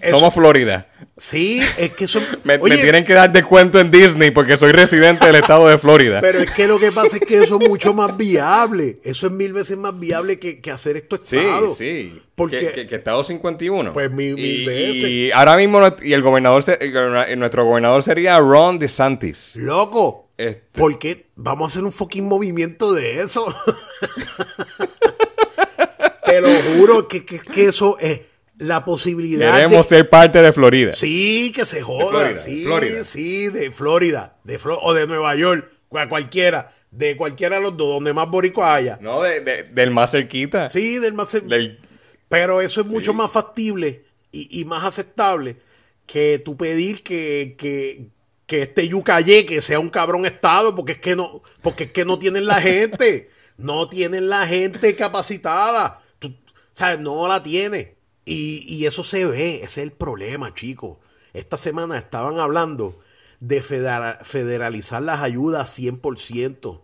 Eso- somos Florida. Sí, es que eso... Me, tienen que dar descuento en Disney porque soy residente del estado de Florida. Pero es que lo que pasa es que eso es mucho más viable. Eso es mil veces más viable que, que hacer esto Sí, Estado. sí. Porque- que, que- que Estado 51. Pues mil- mil y, veces. Y ahora mismo y el gobernador el nuestro gobernador sería Ron DeSantis. Loco, Este- ¿por qué vamos a hacer un fucking movimiento de eso? Te lo juro que- que eso es la posibilidad Queremos de... ser parte de Florida. Sí, que se joda. Florida, sí, de Florida. sí, de Florida. De Flo- o de Nueva York. cual- Cualquiera. De cualquiera de los dos, donde más boricuas haya. No, de- de- del más cerquita. Sí, del más... Del- Pero eso es mucho más factible y, y más aceptable que tú pedir que, que, que este Yucayeque sea un cabrón estado, porque es que no, porque es que no tienen la gente, no tienen la gente capacitada. Tú, o sea, no la tiene. Y, y eso se ve, ese es el problema, chicos. Esta semana estaban hablando de federa- federalizar las ayudas 100%.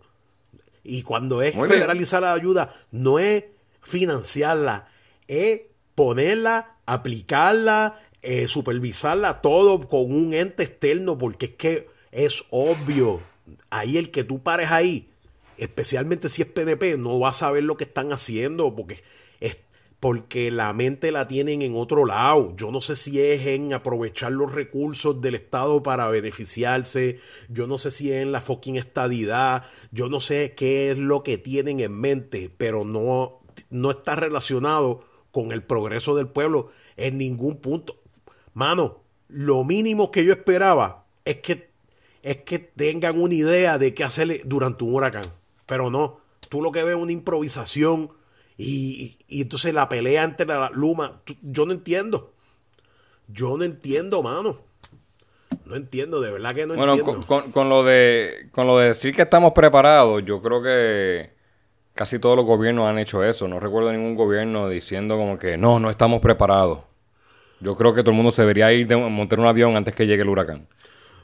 Y cuando es Muy bien. federalizar la ayuda, no es financiarla, es ponerla, aplicarla, eh, supervisarla, todo con un ente externo, porque es que es obvio. Ahí el que tú pares ahí, especialmente si es PNP, no va a saber lo que están haciendo, porque porque la mente la tienen en otro lado. Yo no sé si es en aprovechar los recursos del Estado para beneficiarse. Yo no sé si es en la fucking estadidad. Yo no sé qué es lo que tienen en mente, pero no, no está relacionado con el progreso del pueblo en ningún punto. Mano, lo mínimo que yo esperaba es que, es que tengan una idea de qué hacer durante un huracán. Pero no, tú lo que ves es una improvisación y, entonces la pelea entre la Luma. tú- yo no entiendo. Yo no entiendo, mano. No entiendo, de verdad que no Bueno, entiendo. con, con- con lo de, con lo de decir que estamos preparados, yo creo que casi todos los gobiernos han hecho eso. No recuerdo ningún gobierno diciendo como que no, no estamos preparados. Yo creo que todo el mundo se debería ir de montar un avión antes que llegue el huracán.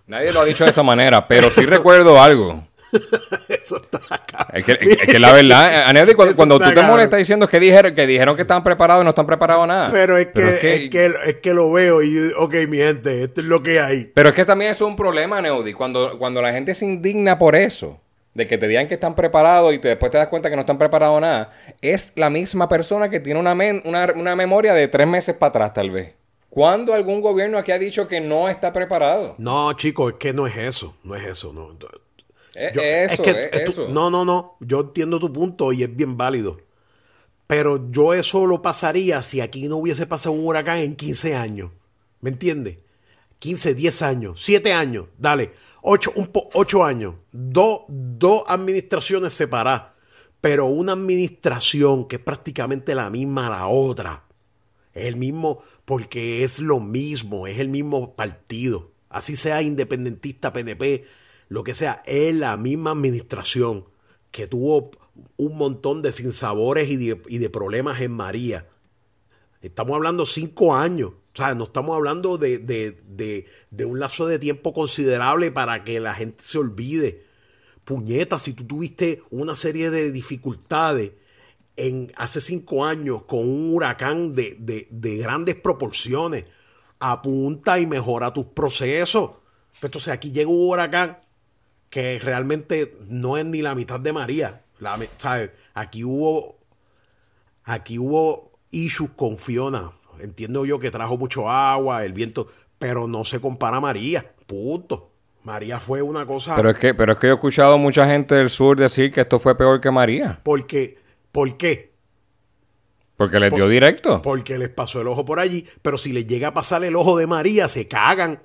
Nadie lo ha dicho de esa manera, pero sí recuerdo algo. Eso está acá. Es que, es que la verdad, Anedi, cuando, tú te molestas diciendo que dijeron, que dijeron que estaban preparados y no están preparados a nada. Pero es que, Pero es, que, es que lo veo y, ok, mi gente, esto es lo que hay. Pero es que también eso es un problema, Neudi. Cuando, cuando la gente se indigna por eso, de que te digan que están preparados y te, después te das cuenta que no están preparados a nada, es la misma persona que tiene una, men- una, una memoria de tres meses para atrás, tal vez. ¿Cuándo algún gobierno aquí ha dicho que no está preparado? No, chicos, es que no es eso. No es eso. No. Es Yo- eso, que, es esto- eso. No, no, no. Yo entiendo tu punto y es bien válido. Pero yo eso lo pasaría si aquí no hubiese pasado un huracán en 15 años. ¿Me entiendes? 15, 10 años, 7 años, dale. 8, un po- ocho años. Dos, dos administraciones separadas. Pero una administración que es prácticamente la misma a la otra. Es el mismo, porque es lo mismo, es el mismo partido. así sea independentista, PNP, lo que sea, es la misma administración que tuvo un montón de sinsabores y de, y de problemas en María. Estamos hablando cinco años. O sea, no estamos hablando de, de, de, de un lapso de tiempo considerable para que la gente se olvide. Puñeta, si tú tuviste una serie de dificultades en hace cinco años con un huracán de, de, de grandes proporciones, apunta y mejora tus procesos. Entonces aquí llega un huracán que realmente no es ni la mitad de María. La, ¿sabes? Aquí hubo aquí hubo issues con Fiona. Entiendo yo que trajo mucho agua, el viento, pero no se compara a María. Punto. María fue una cosa. Pero es que, pero es que yo he escuchado mucha gente del sur decir que esto fue peor que María. Porque, ¿Por qué? Porque les Por- dio directo. Porque les pasó el ojo por allí, pero si les llega a pasar el ojo de María, se cagan.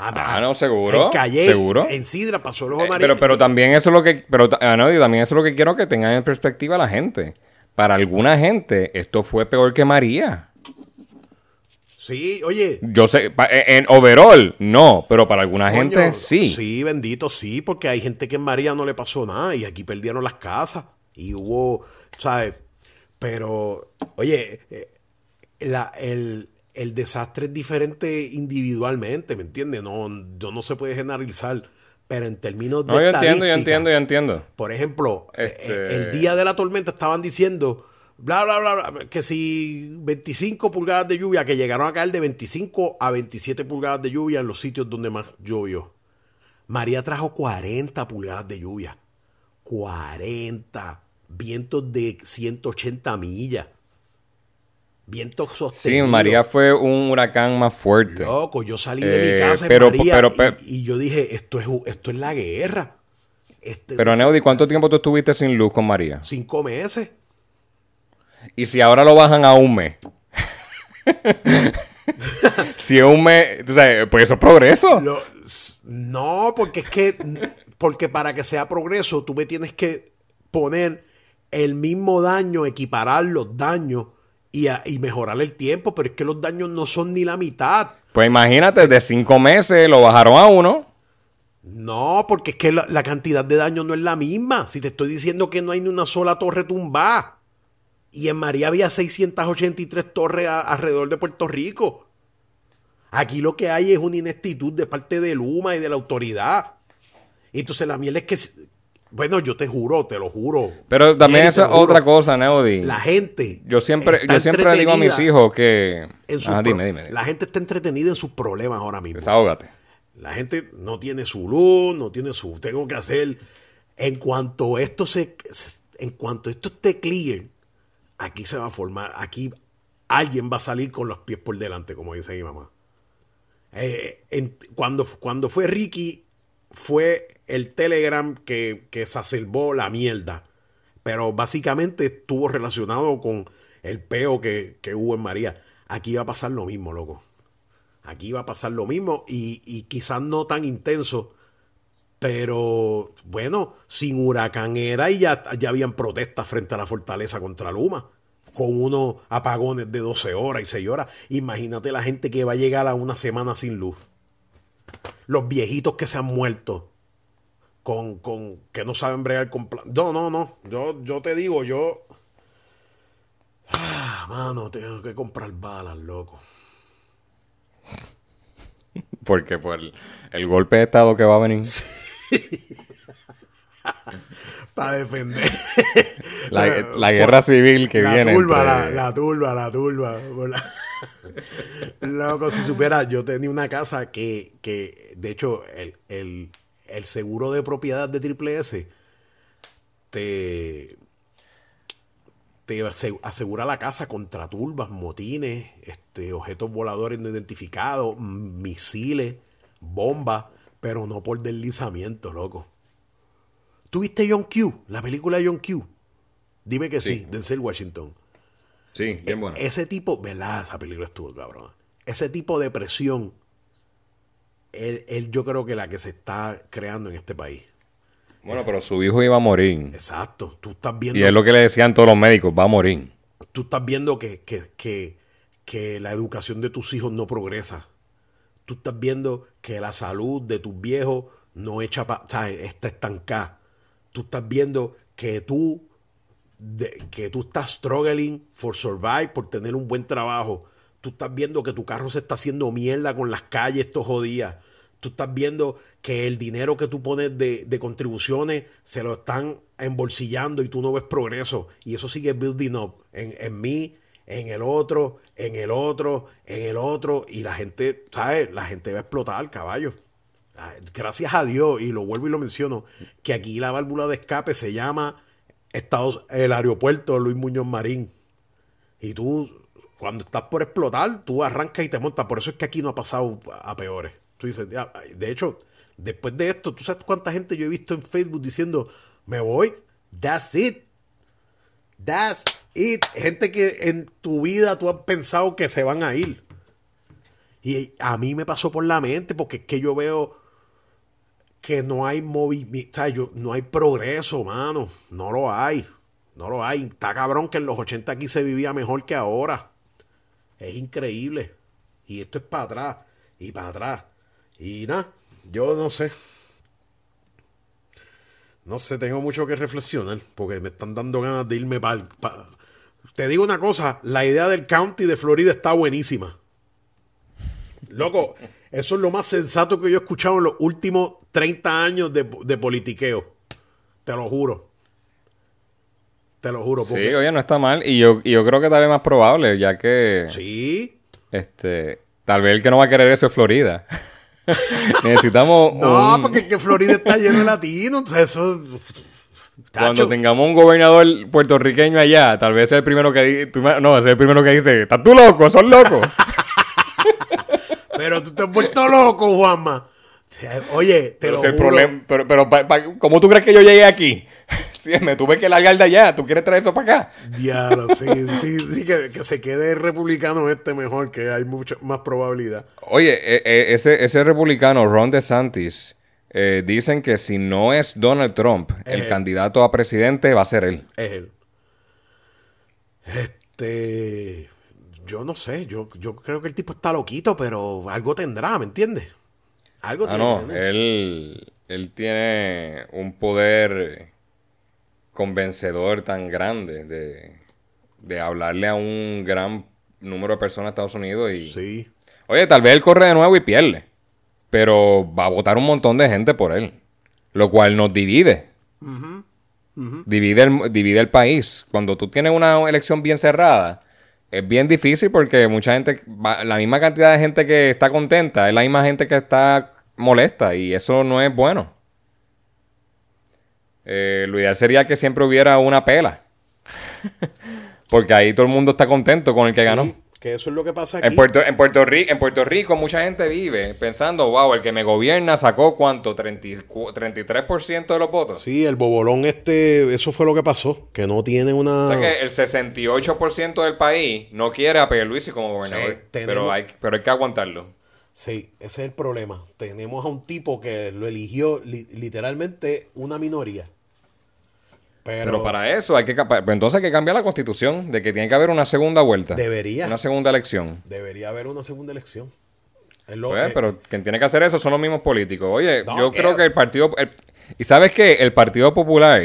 Ah, no, seguro, En Calle, seguro. en Sidra pasó ojo de Eh, pero, pero también eso es lo que, pero ah, no, y también eso es lo que quiero que tengan en perspectiva la gente. Para alguna gente, esto fue peor que María. Sí, oye. Yo sé, eh, en overall, no, pero para alguna gente, sí. Sí, bendito, sí, porque hay gente que en María no le pasó nada y aquí perdieron las casas y hubo, ¿sabes? Pero, oye, eh, la- el, el desastre es diferente individualmente, ¿me entiendes? No, yo no se puede generalizar, pero en términos de No, yo entiendo, yo entiendo, yo entiendo. Por ejemplo, Este- eh, el día de la tormenta estaban diciendo, bla, bla, bla, bla, que si 25 pulgadas de lluvia, que llegaron a caer de 25 a 27 pulgadas de lluvia en los sitios donde más llovió. María trajo 40 pulgadas de lluvia. 40. Vientos de 180 millas. Vientos Sí, sostenidos. María fue un huracán más fuerte. Loco, yo salí de mi Eh, casa en pero- María pero- y- pero- y, yo dije, esto es, esto es la guerra. Este- Pero Neudi, ¿cuánto tiempo tú estuviste sin luz con María? Cinco meses. Y si ahora lo bajan a un mes. si es un mes, tú sabes, pues eso es progreso. Lo- no, porque es que, porque para que sea progreso, tú me tienes que poner el mismo daño, equiparar los daños y, a- y mejorar el tiempo, pero es que los daños no son ni la mitad. Pues imagínate, de cinco meses lo bajaron a uno. No, porque es que la, la cantidad de daño no es la misma. Si te estoy diciendo que no hay ni una sola torre tumbada. Y en María había 683 torres a- alrededor de Puerto Rico. Aquí lo que hay es una ineptitud de parte de Luma y de la autoridad. Entonces la miel es que, bueno, yo te juro, te lo juro. Pero también esa es otra cosa, Neudi. La gente. Yo siempre, yo siempre le digo a mis hijos que... Ajá, pro- dime, dime. dime. La gente está entretenida en sus problemas ahora mismo. Desahógate. La gente no tiene su luz, no tiene su. Tengo que hacer. En cuanto esto se. En cuanto esto esté clear, aquí se va a formar. Aquí alguien va a salir con los pies por delante, como dice mi mamá. Eh, en- cuando, cuando fue Ricky, fue el Telegram que, que exacerbó la mierda. Pero básicamente estuvo relacionado con el peo que, que hubo en María. Aquí va a pasar lo mismo, loco. Aquí va a pasar lo mismo y, y quizás no tan intenso, pero bueno, sin huracán era y ya, ya habían protestas frente a la fortaleza contra Luma, con unos apagones de 12 horas y 6 horas. Imagínate la gente que va a llegar a una semana sin luz. Los viejitos que se han muerto. Con, con que no saben bregar con pla- No, no, no. Yo, yo te digo, yo. Ah, mano, tengo que comprar balas, loco. Porque por el, el golpe de estado que va a venir. Para defender. La, la guerra civil que la viene. Turba, entre- la, la turba, la turba. la- Loco, si supiera, yo tenía una casa que, que de hecho, el, el- el seguro de propiedad de Triple S te, te ase- asegura la casa contra turbas, motines, este, objetos voladores no identificados, misiles, bombas, pero no por deslizamiento, loco. ¿Tuviste John Q? La película John Q. Dime que sí, Sí. Denzel Washington. Sí, bien bueno. Ese tipo, ¿verdad? Esa película estuvo cabrón. Ese tipo de presión, él, él yo creo que la que se está creando en este país. Bueno, pero su hijo iba a morir. Exacto. Tú estás viendo, Y es lo que le decían todos los médicos, va a morir. tú estás viendo que, que, que, que la educación de tus hijos no progresa. Tú estás viendo que la salud de tus viejos no echa pa, está estancada. Tú estás viendo que tú, de- que tú estás struggling for survive, por tener un buen trabajo. Tú estás viendo que tu carro se está haciendo mierda con las calles estos jodidas. Tú estás viendo que el dinero que tú pones de, contribuciones se lo están embolsillando y tú no ves progreso. Y eso sigue building up en, en mí, en el otro, en el otro, en el otro. Y la gente, ¿sabes? La gente va a explotar, caballo. Ah, Gracias a Dios, y lo vuelvo y lo menciono, que aquí la válvula de escape se llama Estados, el aeropuerto Luis Muñoz Marín. Y tú, cuando estás por explotar, tú arrancas y te montas. Por eso es que aquí no ha pasado a peores. Tú dices, ya, de hecho, después de esto, ¿tú sabes cuánta gente yo he visto en Facebook diciendo, me voy? That's it. That's it. Gente que en tu vida tú has pensado que se van a ir. Y a mí me pasó por la mente porque es que yo veo que no hay movimiento, no hay progreso, mano. No lo hay. No lo hay. Está cabrón que en los 80 aquí se vivía mejor que ahora. Es increíble. Y esto es para atrás. Y para atrás. Y nada, yo no sé. No sé, tengo mucho que reflexionar. Porque me están dando ganas de irme para... Te digo una cosa, la idea del county de Florida está buenísima. Loco, eso es lo más sensato que yo he escuchado en los últimos 30 años de, de politiqueo. Te lo juro. Te lo juro. Sí, Porque, oye, no está mal. Y yo, y yo creo que tal vez más probable, ya que sí. este tal vez el que no va a querer eso es Florida. Necesitamos No, un- porque es que Florida está lleno de latinos. entonces Eso. cuando tengamos un gobernador puertorriqueño allá, tal vez sea el primero que no, es el primero que dice, "¿Estás tú loco? ¿Son locos?" Pero tú te has vuelto loco, Juanma. Oye, te pero, lo es el juro. problema, pero, pero pa- pa- ¿cómo tú crees que yo llegué aquí? Si me tuve que largar de allá, ¿tú quieres traer eso para acá? Diablo, sí, sí, sí, que, que se quede el republicano este mejor, que hay mucha más probabilidad. Oye, e- e- ese, ese republicano, Ron DeSantis, eh, dicen que si no es Donald Trump, el candidato a presidente va a ser él. Es él. Este. Yo no sé, yo, yo creo que el tipo está loquito, pero algo tendrá, ¿me entiendes? Algo Ah, tiene no, que tener. él, él tiene un poder convencedor tan grande de, de hablarle a un gran número de personas de Estados Unidos y... Sí. Oye, tal vez él corre de nuevo y pierde, pero va a votar un montón de gente por él, lo cual nos divide. Divide, el, divide el país. Cuando tú tienes una elección bien cerrada, es bien difícil porque mucha gente, va- la misma cantidad de gente que está contenta es la misma gente que está molesta y eso no es bueno. Eh, lo ideal sería que siempre hubiera una pela. porque ahí todo el mundo está contento con el que ganó. Que eso es lo que pasa aquí. En Puerto, en, Puerto Rico, en Puerto Rico mucha gente vive pensando, wow, el que me gobierna sacó cuánto, 34 33% de los votos. Sí, el bobolón este, eso fue lo que pasó, que no tiene una... O sea que el 68% del país no quiere a Pierluisi como gobernador. Sí, tenemos- pero, hay, pero hay que aguantarlo. Sí, ese es el problema. Tenemos a un tipo que lo eligió li- literalmente una minoría. Pero, Pero, para eso hay que pues entonces hay que cambiar la constitución de que tiene que haber una segunda vuelta. Debería. Una segunda elección. debería haber una segunda elección. Es lo Pues, que- pero quien tiene que hacer eso son los mismos políticos. Oye, No, yo que- creo que el partido... el- y sabes qué? El Partido Popular,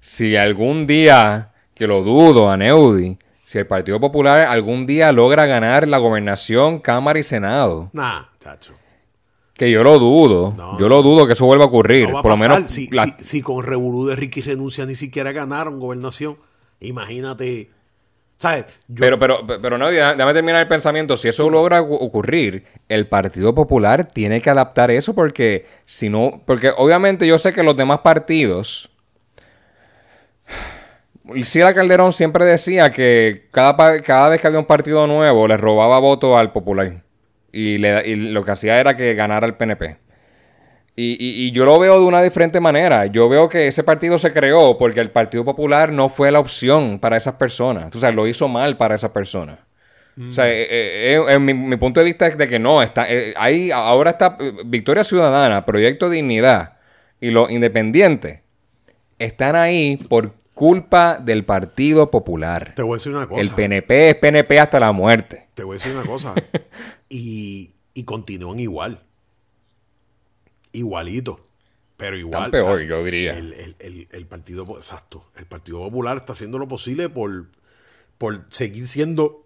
si algún día, que lo dudo, a Neudi, si el Partido Popular algún día logra ganar la gobernación, Cámara y Senado, Nah, chacho. Que yo lo dudo, No, yo lo dudo que eso vuelva a ocurrir. No va a Por lo menos... si, la- si- si con Revolú de Ricky Renuncia ni siquiera ganaron gobernación, imagínate. ¿Sabes? Yo- Pero, pero, pero no, déjame terminar el pensamiento. Si eso logra ocu- ocurrir, el Partido Popular tiene que adaptar eso porque si no, porque obviamente yo sé que los demás partidos, Sila Calderón siempre decía que cada, cada vez que había un partido nuevo le robaba votos al Popular y, le, y lo que hacía era que ganara el PNP. Y, y- y yo lo veo de una diferente manera. Yo veo que ese partido se creó porque el Partido Popular no fue la opción para esas personas. O sea, lo hizo mal para esas personas. O sea, eh, eh, eh, en mi, mi punto de vista es de que no, está, eh, ahí ahora está eh, Victoria Ciudadana, Proyecto Dignidad y los independientes están ahí por culpa del Partido Popular. te voy a decir una cosa. El PNP es PNP hasta la muerte. Te voy a decir una cosa. y y continúan igual. Igualito. Pero igual. Están peor, yo diría. El, el- el- el Partido Exacto. El Partido Popular está haciendo lo posible por, por seguir siendo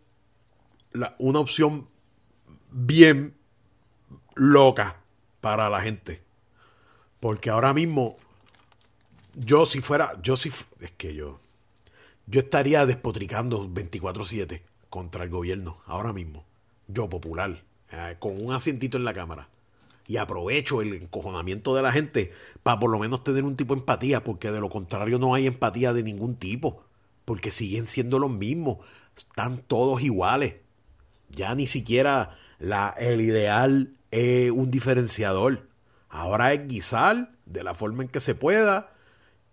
la- una opción bien loca para la gente. Porque ahora mismo, yo si fuera, yo si, es que yo, yo estaría despotricando 24/7 contra el gobierno, ahora mismo. Yo popular, eh, con un asientito en la cámara. Y aprovecho el encojonamiento de la gente para por lo menos tener un tipo de empatía, porque de lo contrario no hay empatía de ningún tipo. Porque siguen siendo los mismos. Están todos iguales. Ya ni siquiera la, el ideal es un diferenciador. Ahora es guisar de la forma en que se pueda.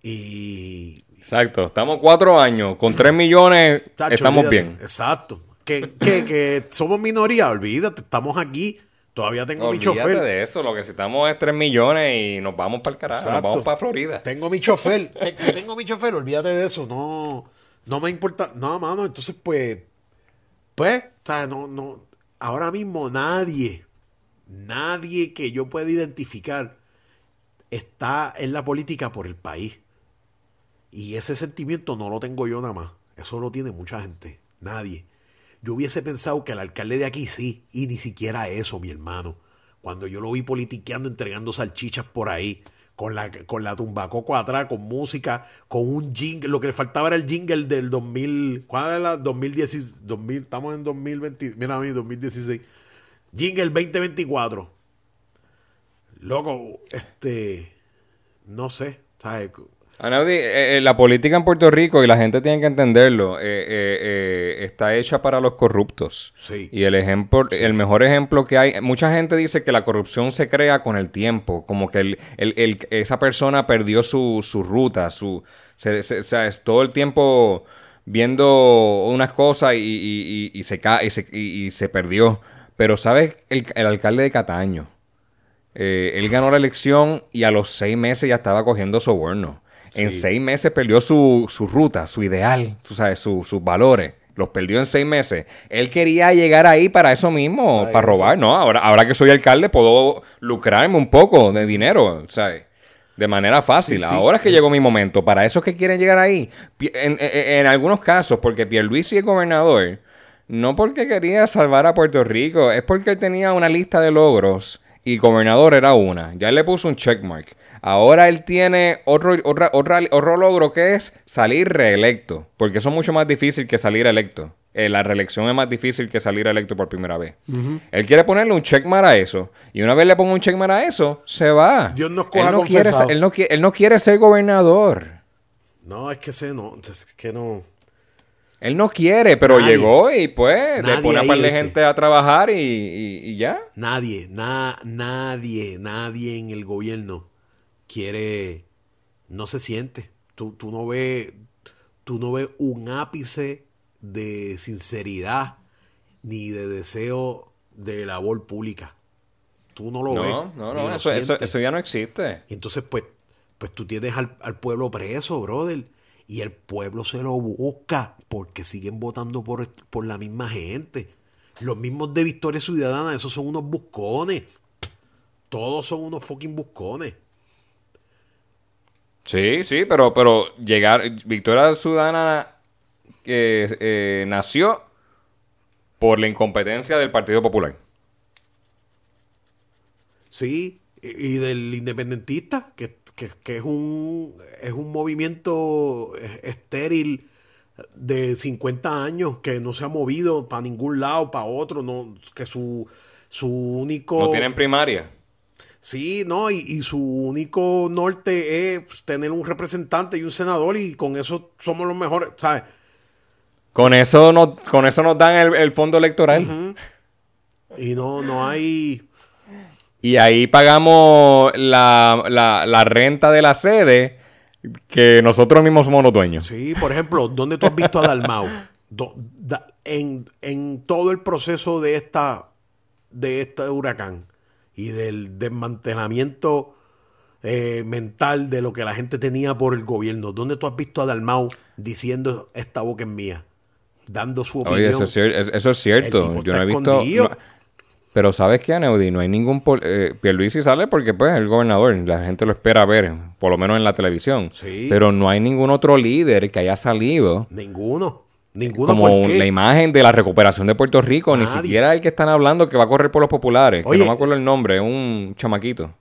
Y. Exacto. Estamos cuatro años. Con tres millones Chacho, estamos olvídate. bien. Exacto. Que, que, que somos minoría, olvídate, estamos aquí. Todavía tengo mi Olvídate chofer. de eso. Lo que necesitamos es tres millones y nos vamos para el carajo. Nos vamos para Florida. Tengo mi chofer. Te- Tengo mi chofer, olvídate de eso. No, no me importa. No, mano. Entonces, pues. Pues, o sea, no, no. Ahora mismo nadie, nadie que yo pueda identificar está en la política por el país. Y ese sentimiento no lo tengo yo nada más. Eso lo tiene mucha gente. Nadie. Yo hubiese pensado que el alcalde de aquí sí, y ni siquiera eso, mi hermano. Cuando yo lo vi politiqueando, entregando salchichas por ahí, con la, con la tumbacoco atrás, con música, con un jingle. Lo que le faltaba era el jingle del 2000. ¿Cuál era? 2016. 2000, estamos en 2020. Mira a mí, 2016. Jingle 2024. Loco, este. No sé, ¿sabes? Anaudi, eh, eh, la política en Puerto Rico, y la gente tiene que entenderlo, eh, está hecha para los corruptos. Sí. Y el ejemplo, el mejor ejemplo que hay, mucha gente dice que la corrupción se crea con el tiempo, como que el, el- el- esa persona perdió su, su ruta, su, se, se- o sea, es todo el tiempo viendo unas cosas y, y- y- y se, ca- y, se, y- se perdió. Pero ¿sabes? El, el alcalde de Cataño. Él ganó la elección y a los seis meses ya estaba cogiendo soborno. En seis meses perdió su, su ruta, su ideal, tú sabes, su- sus valores. Los perdió en seis meses. Él quería llegar ahí para eso mismo, Para eso. robar, ¿no? Ahora, ahora que soy alcalde puedo lucrarme un poco de dinero, ¿sabes? De manera fácil. Sí, sí. Ahora es que llegó mi momento. Para esos que quieren llegar ahí. En, en- en algunos casos, porque Pierluisi es gobernador, no porque quería salvar a Puerto Rico, es porque él tenía una lista de logros y gobernador era una. Ya él le puso un checkmark. Ahora él tiene otro, otra, otra- otro logro que es salir reelecto, porque eso es mucho más difícil que salir electo. Eh, la reelección es más difícil que salir electo por primera vez. Él quiere ponerle un checkmark a eso. Y una vez le ponga un checkmark a eso, se va. Dios nos coja él no, quiere, confesado. ser- él, no quiere, él no quiere ser gobernador. No, es que sé, no, es que no. Él no quiere, pero Nadie. llegó y pues le pone a par de ¿viste? gente a trabajar y, y- y ya. Nadie, na- nadie, nadie en el gobierno quiere, no se siente. Tú, tú no ves, tú no ves un ápice de sinceridad ni de deseo de labor pública. Tú no lo ves. No, no, eso, eso, eso ya no existe. Y entonces, pues, pues tú tienes al, al pueblo preso, brother. Y el pueblo se lo busca porque siguen votando por, por la misma gente. Los mismos de Victoria Ciudadana, esos son unos buscones. Todos son unos fucking buscones. Sí, sí, pero, pero llegar, Victoria Ciudadana eh, eh, nació por la incompetencia del Partido Popular. Sí, y y del independentista, que, que- que es un es un movimiento estéril de 50 años que no se ha movido para ningún lado, para otro, no, que su, su único... No tienen primaria. Sí, no, y, y su único norte es tener un representante y un senador y con eso somos los mejores, ¿sabes? Con eso, no, con eso nos dan el, el fondo electoral. Y no, no hay... Y ahí pagamos la, la, la renta de la sede que nosotros mismos somos los dueños. Sí, por ejemplo, ¿dónde tú has visto a Dalmau? Do- da- en, en todo el proceso de esta de este huracán y del desmantelamiento eh, mental de lo que la gente tenía por el gobierno, ¿dónde tú has visto a Dalmau diciendo esta boca es mía? Dando su opinión. Oye, eso es, cier- eso es cierto. Yo no he visto. no- Pero ¿sabes qué, Aneudi? No hay ningún... Eh, Pierluisi sale porque pues es el gobernador. La gente lo espera ver, por lo menos en la televisión. Sí. Pero no hay ningún otro líder que haya salido Ninguno. Ninguno como ¿por qué? la imagen de la recuperación de Puerto Rico. Ni siquiera el que están hablando que va a correr por los populares. Oye, que no me acuerdo el nombre. Es un chamaquito.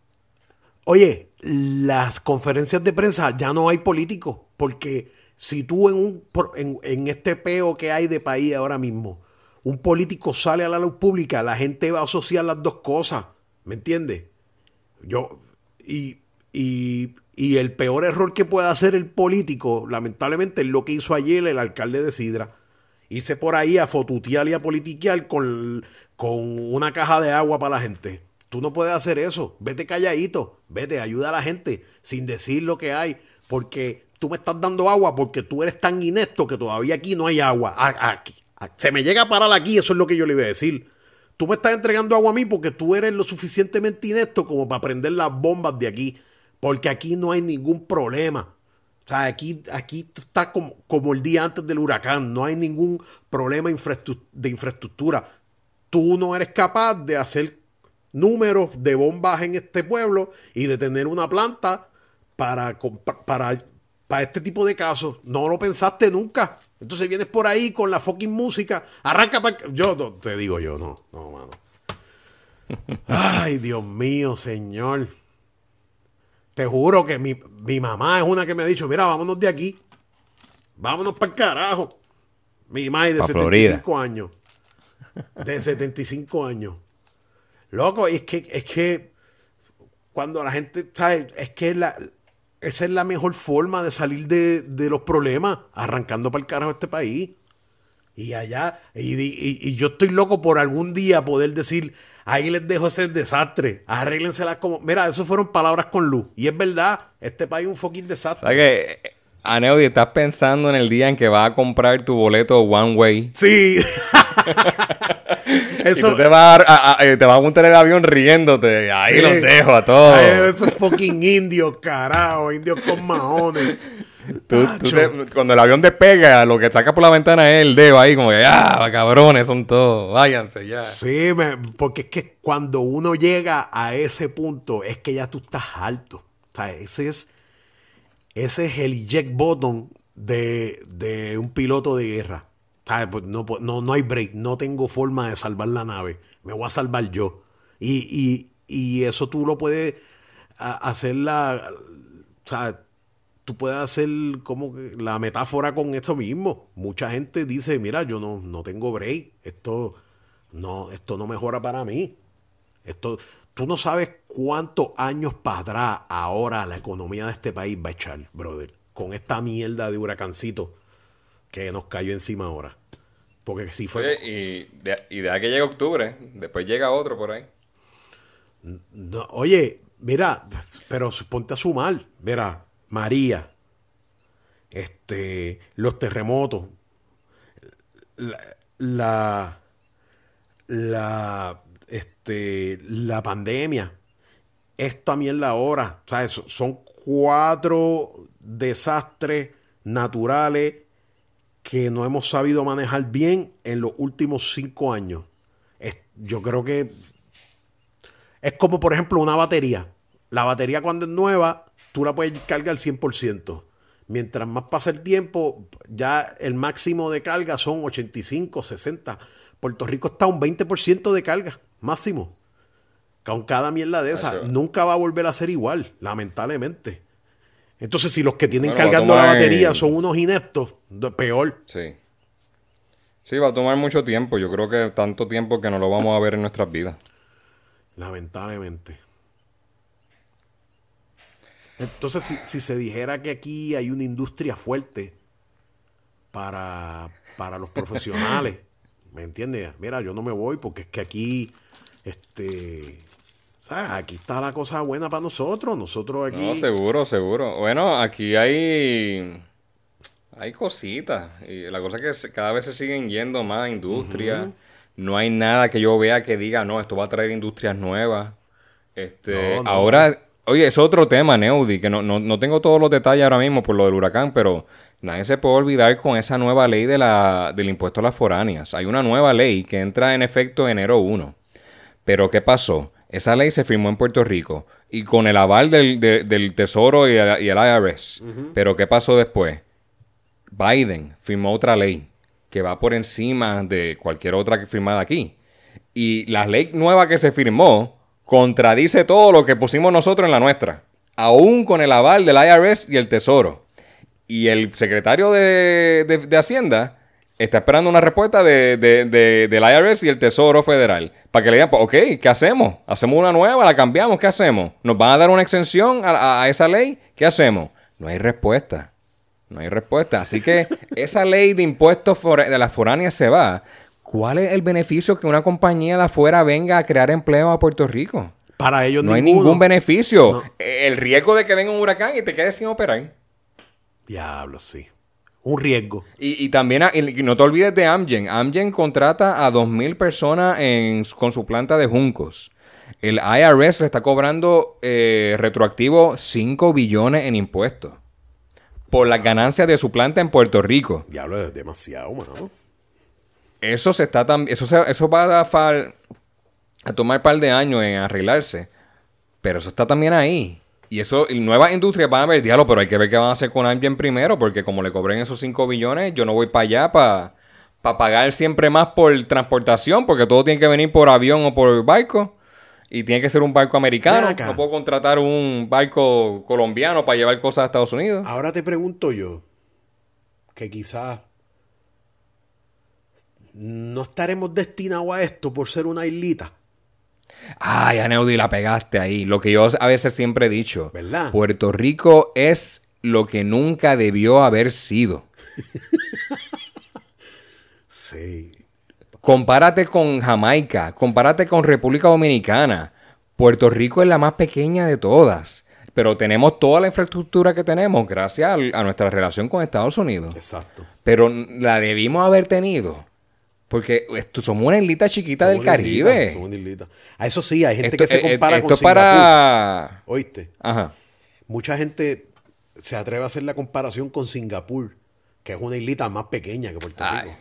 Oye, las conferencias de prensa ya no hay políticos, porque si tú en, un, en, en este peo que hay de país ahora mismo, un político sale a la luz pública, la gente va a asociar las dos cosas, ¿me entiendes? Yo, y, y, y el peor error que puede hacer el político, lamentablemente, es lo que hizo ayer el alcalde de Sidra. Irse por ahí a fotutear y a politiquear con, con una caja de agua para la gente. Tú no puedes hacer eso. Vete calladito. Vete, ayuda a la gente sin decir lo que hay. Porque tú me estás dando agua porque tú eres tan inepto que todavía aquí no hay agua. Aquí, se me llega a parar aquí, eso es lo que yo le iba a decir. Tú me estás entregando agua a mí porque tú eres lo suficientemente inepto como para prender las bombas de aquí. Porque aquí no hay ningún problema. O sea, aquí, aquí tú estás como, como el día antes del huracán. No hay ningún problema de infraestructura. Tú no eres capaz de hacer números de bombas en este pueblo y de tener una planta para, para, para este tipo de casos. No lo pensaste nunca. Entonces vienes por ahí con la fucking música. Arranca para... Yo no, te digo yo, no, no, mano. Ay, Dios mío, señor. Te juro que mi, mi mamá es una que me ha dicho, mira, vámonos de aquí. Vámonos para el carajo. Mi mamá es de Pa' 75 años. De 75 años. Loco, es que, es que cuando la gente, ¿sabes? Es que la, esa es la mejor forma de salir de, de los problemas, arrancando para el carajo este país. Y allá, y, y- y yo estoy loco por algún día poder decir, ahí les dejo ese desastre, arréglenselas como... Mira, eso fueron palabras con luz. Y es verdad, este país es un fucking desastre. ¿Sabes que Aneudi, estás pensando en el día en que vas a comprar tu boleto one way? Sí. Y eso, tú te vas a, a- a- te vas a montar el avión riéndote. Ahí Sí. los dejo a todos. Ay, esos fucking indios, carajo, indios con maones. Tú- tú Tacho. te- cuando el avión despega, lo que saca por la ventana es el dedo ahí, como que, ah, cabrones, son todos, váyanse ya. Sí, me- porque es que cuando uno llega a ese punto, es que ya tú estás alto. O sea, ese es, ese es el eject button de, de un piloto de guerra. ¿Sabes? Pues no, hay break, no tengo forma de salvar la nave. Me voy a salvar yo. Y, eso tú lo puedes hacer la. O sea, tú puedes hacer como la metáfora con esto mismo. Mucha gente dice, mira, yo no, no tengo break. Esto no, esto no mejora para mí. Esto, tú no sabes cuántos años para atrás ahora la economía de este país va a echar, brother. Con esta mierda de huracancito que nos cayó encima ahora. Porque si fue... Oye, y de, y que llegue octubre, después llega otro por ahí. No, oye, mira, pero ponte a sumar. Mira, María, este, los terremotos, la, la, la, este, la pandemia, esta mierda ahora, ¿sabes? So- Son cuatro desastres naturales que no hemos sabido manejar bien en los últimos cinco años. Es- yo creo que es como, por ejemplo, una batería. La batería cuando es nueva, tú la puedes cargar 100%. Mientras más pasa el tiempo, ya el máximo de carga son 85, 60. Puerto Rico está a un 20% de carga, máximo. Con cada mierda de esa. Eso. Nunca va a volver a ser igual, lamentablemente. Entonces, si los que tienen Bueno, cargando la batería son unos ineptos, peor. Sí. Sí, va a tomar mucho tiempo. Yo creo que tanto tiempo que no lo vamos a ver en nuestras vidas. Lamentablemente. Entonces, si, si se dijera que aquí hay una industria fuerte para, para los profesionales, ¿me entiendes? Mira, yo no me voy porque es que aquí, este, ¿sabes? Aquí está la cosa buena para nosotros. Nosotros aquí. No, seguro, seguro. Bueno, aquí hay hay cositas y la cosa es que cada vez se siguen yendo más industrias. No hay nada que yo vea que diga, no, esto va a traer industrias nuevas. Este, No, no. ahora, oye, es otro tema, Neudi, que no, no, no tengo todos los detalles ahora mismo por lo del huracán, pero nadie se puede olvidar con esa nueva ley de la, del impuesto a las foráneas. Hay una nueva ley que entra en efecto enero 1. Pero ¿qué pasó? Esa ley se firmó en Puerto Rico y con el aval del, de- del Tesoro y el, y el IRS. Pero ¿qué pasó después? Biden firmó otra ley que va por encima de cualquier otra que firmada aquí. Y la ley nueva que se firmó contradice todo lo que pusimos nosotros en la nuestra. Aún con el aval del IRS y el Tesoro. Y el secretario de, de- de Hacienda está esperando una respuesta de, de- de- del IRS y el Tesoro Federal. Para que le digan, pues, ok, ¿qué hacemos? ¿Hacemos una nueva? ¿La cambiamos? ¿Qué hacemos? ¿Nos van a dar una exención a, a- a esa ley? ¿Qué hacemos? No hay respuesta. No hay respuesta. Así que esa ley de impuestos de las foráneas se va. ¿Cuál es el beneficio que una compañía de afuera venga a crear empleo a Puerto Rico? Para ellos No hay ninguno. ningún beneficio. No. El riesgo de que venga un huracán y te quedes sin operar. Diablo, sí. Un riesgo. Y, y también, a- y no te olvides de Amgen. Amgen contrata a 2.000 personas en- con su planta de juncos. El IRS le está cobrando eh, retroactivo 5 billones en impuestos por las ganancias de su planta en Puerto Rico. Diablo, es demasiado, mano. Eso se está tam- eso, se- eso va a, fal- a tomar un par de años en arreglarse. Pero eso está también ahí. Y eso, y nuevas industrias van a ver, diablo, pero hay que ver qué van a hacer con Amgen primero, porque como le cobren esos 5 billones, yo no voy para allá para pagar siempre más por transportación, porque todo tiene que venir por avión o por barco. Y tiene que ser un barco americano. No puedo contratar un barco colombiano para llevar cosas a Estados Unidos. Ahora te pregunto yo, que quizás no estaremos destinados a esto por ser una islita. Ay, Aneudi, la pegaste ahí. Lo que yo a veces siempre he dicho. ¿Verdad? Puerto Rico es lo que nunca debió haber sido. Sí. Compárate con Jamaica, compárate con República Dominicana. Puerto Rico es la más pequeña de todas. Pero tenemos toda la infraestructura que tenemos gracias a nuestra relación con Estados Unidos. Exacto. Pero la debimos haber tenido. Porque esto, somos una islita chiquita Somos del islita, Caribe. somos una islita. A eso sí, hay gente Esto, que se eh, eh, compara esto con es para... ¿Oíste? Ajá. Mucha gente se atreve a hacer la comparación con Singapur, que es una islita más pequeña que Puerto Ay. Rico.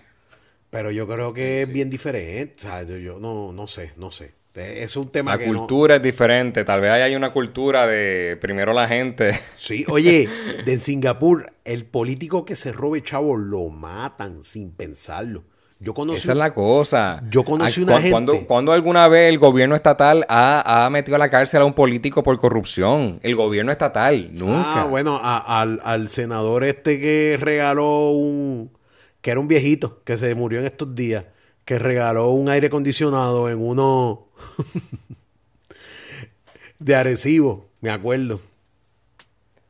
Pero yo creo que es bien diferente. O sea, yo, yo no, no sé, no sé. Eh, Es un tema La que no- cultura es diferente. Tal vez hay una cultura de primero la gente. Sí, oye, de en Singapur, el político que se robe chavo lo matan sin pensarlo. Yo conocí. Esa es la cosa. Yo conocí una gente- Cuando, cuando alguna vez el gobierno estatal ha, ha metido a la cárcel a un político por corrupción? El gobierno estatal, nunca. Ah, bueno, a- al, al senador este que regaló un. que era un viejito que se murió en estos días, que regaló un aire acondicionado en uno. de Arecibo, me acuerdo.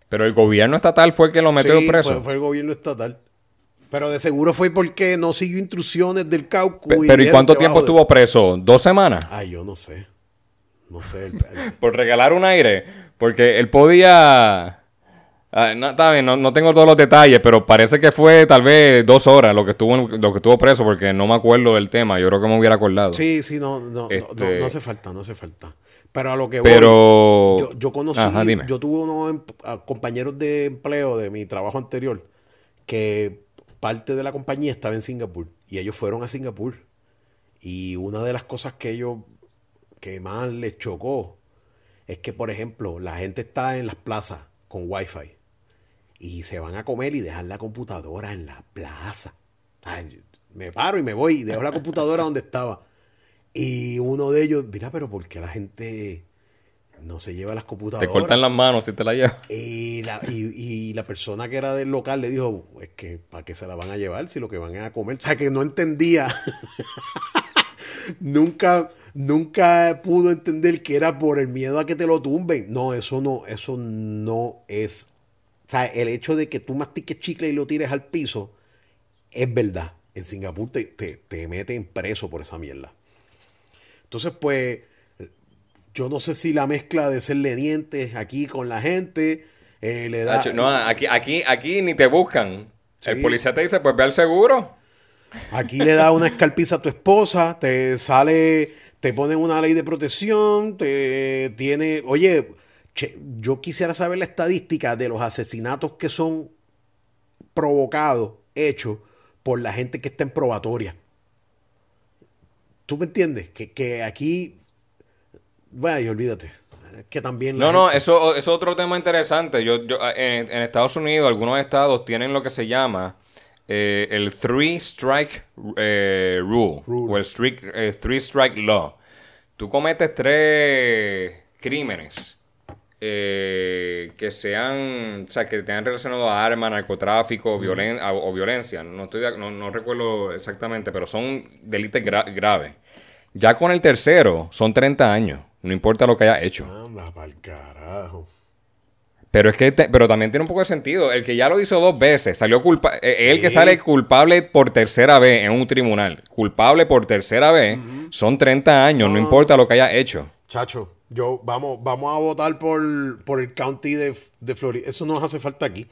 Pero el gobierno estatal fue el que lo metió Sí, preso. Fue, fue el gobierno estatal. Pero de seguro fue porque no siguió instrucciones del Caucu. Pe- pero ¿y cuánto tiempo de- estuvo preso? ¿Dos semanas? Ay, yo no sé. No sé. el- Por regalar un aire. Porque él podía... Ah, no, está bien, no, no tengo todos los detalles, pero parece que fue tal vez dos horas lo que estuvo lo que estuvo preso, porque no me acuerdo del tema. Yo creo que me hubiera acordado. Sí, sí, no, no, no- Este- no, no hace falta, no hace falta. Pero a lo que voy, yo, yo conocí, Ajá, yo tuve unos em- compañeros de empleo de mi trabajo anterior que parte de la compañía estaba en Singapur y ellos fueron a Singapur. Y una de las cosas que ellos, que más les chocó, es que, por ejemplo, la gente está en las plazas con wifi y se van a comer y dejan la computadora en la plaza. Ay, me paro y me voy y dejo la computadora donde estaba. Y uno de ellos, mira, pero ¿por qué la gente no se lleva las Te computadoras? cortan las manos si te la llevas. Y la, y, y la persona que era del local le dijo, es que ¿para qué se la van a llevar si lo que van a comer? O sea, que no entendía. nunca, nunca pudo entender que era por el miedo a que te lo tumben. No, eso no, eso no es. O sea, el hecho de que tú mastiques chicle y lo tires al piso es verdad. En Singapur te, te, te meten preso por esa mierda. Entonces, pues, yo no sé si la mezcla de ser lenientes aquí con la gente eh, le da. No, aquí, aquí, aquí ni te buscan. El policía te dice, pues ve al seguro. Aquí le da una escalpiza a tu esposa, te sale, te ponen una ley de protección, te tiene. Oye, che, yo quisiera saber la estadística de los asesinatos que son provocados, hechos por la gente que está en probatoria. ¿Tú me entiendes? Que, que aquí Bueno, y olvídate. Que también. No, no, eso es otro tema interesante. Yo, yo, en, en Estados Unidos, algunos estados tienen lo que se llama eh, el Three Strike eh, rule, Rule. o el strict- eh, Three Strike Law. Tú cometes tres crímenes eh, que sean, o sea, que tengan relacionado a armas, narcotráfico, violen- a- o violencia. No, estoy, no, no recuerdo exactamente, pero son delitos gra- graves. Ya con el tercero son 30 años, no importa lo que haya hecho. Anda pa'l carajo. Pero es que, te- pero también tiene un poco de sentido. El que ya lo hizo dos veces, salió culpable. El que Sí. sale culpable por tercera vez en un tribunal, culpable por tercera vez, son 30 años, no importa lo que haya hecho. Chacho, yo vamos, vamos a votar por, por el county de, de Florida. Eso nos hace falta aquí.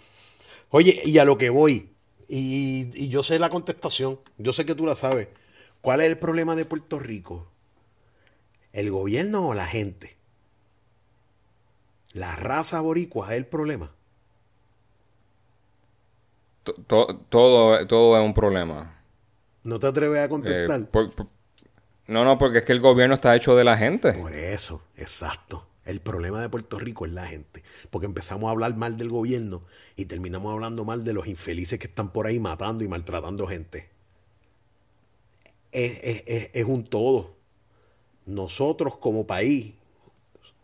Oye, y a lo que voy, y, y yo sé la contestación, yo sé que tú la sabes. ¿Cuál es el problema de Puerto Rico? ¿El gobierno o la gente? La raza boricua es el problema. To- to- todo, todo es un problema. ¿No te atreves a Eh, contestar? por- por- no, no, porque es que el gobierno está hecho de la gente. Por eso, exacto. El problema de Puerto Rico es la gente. Porque empezamos a hablar mal del gobierno y terminamos hablando mal de los infelices que están por ahí matando y maltratando gente. Es, es- es- es un todo. Nosotros como país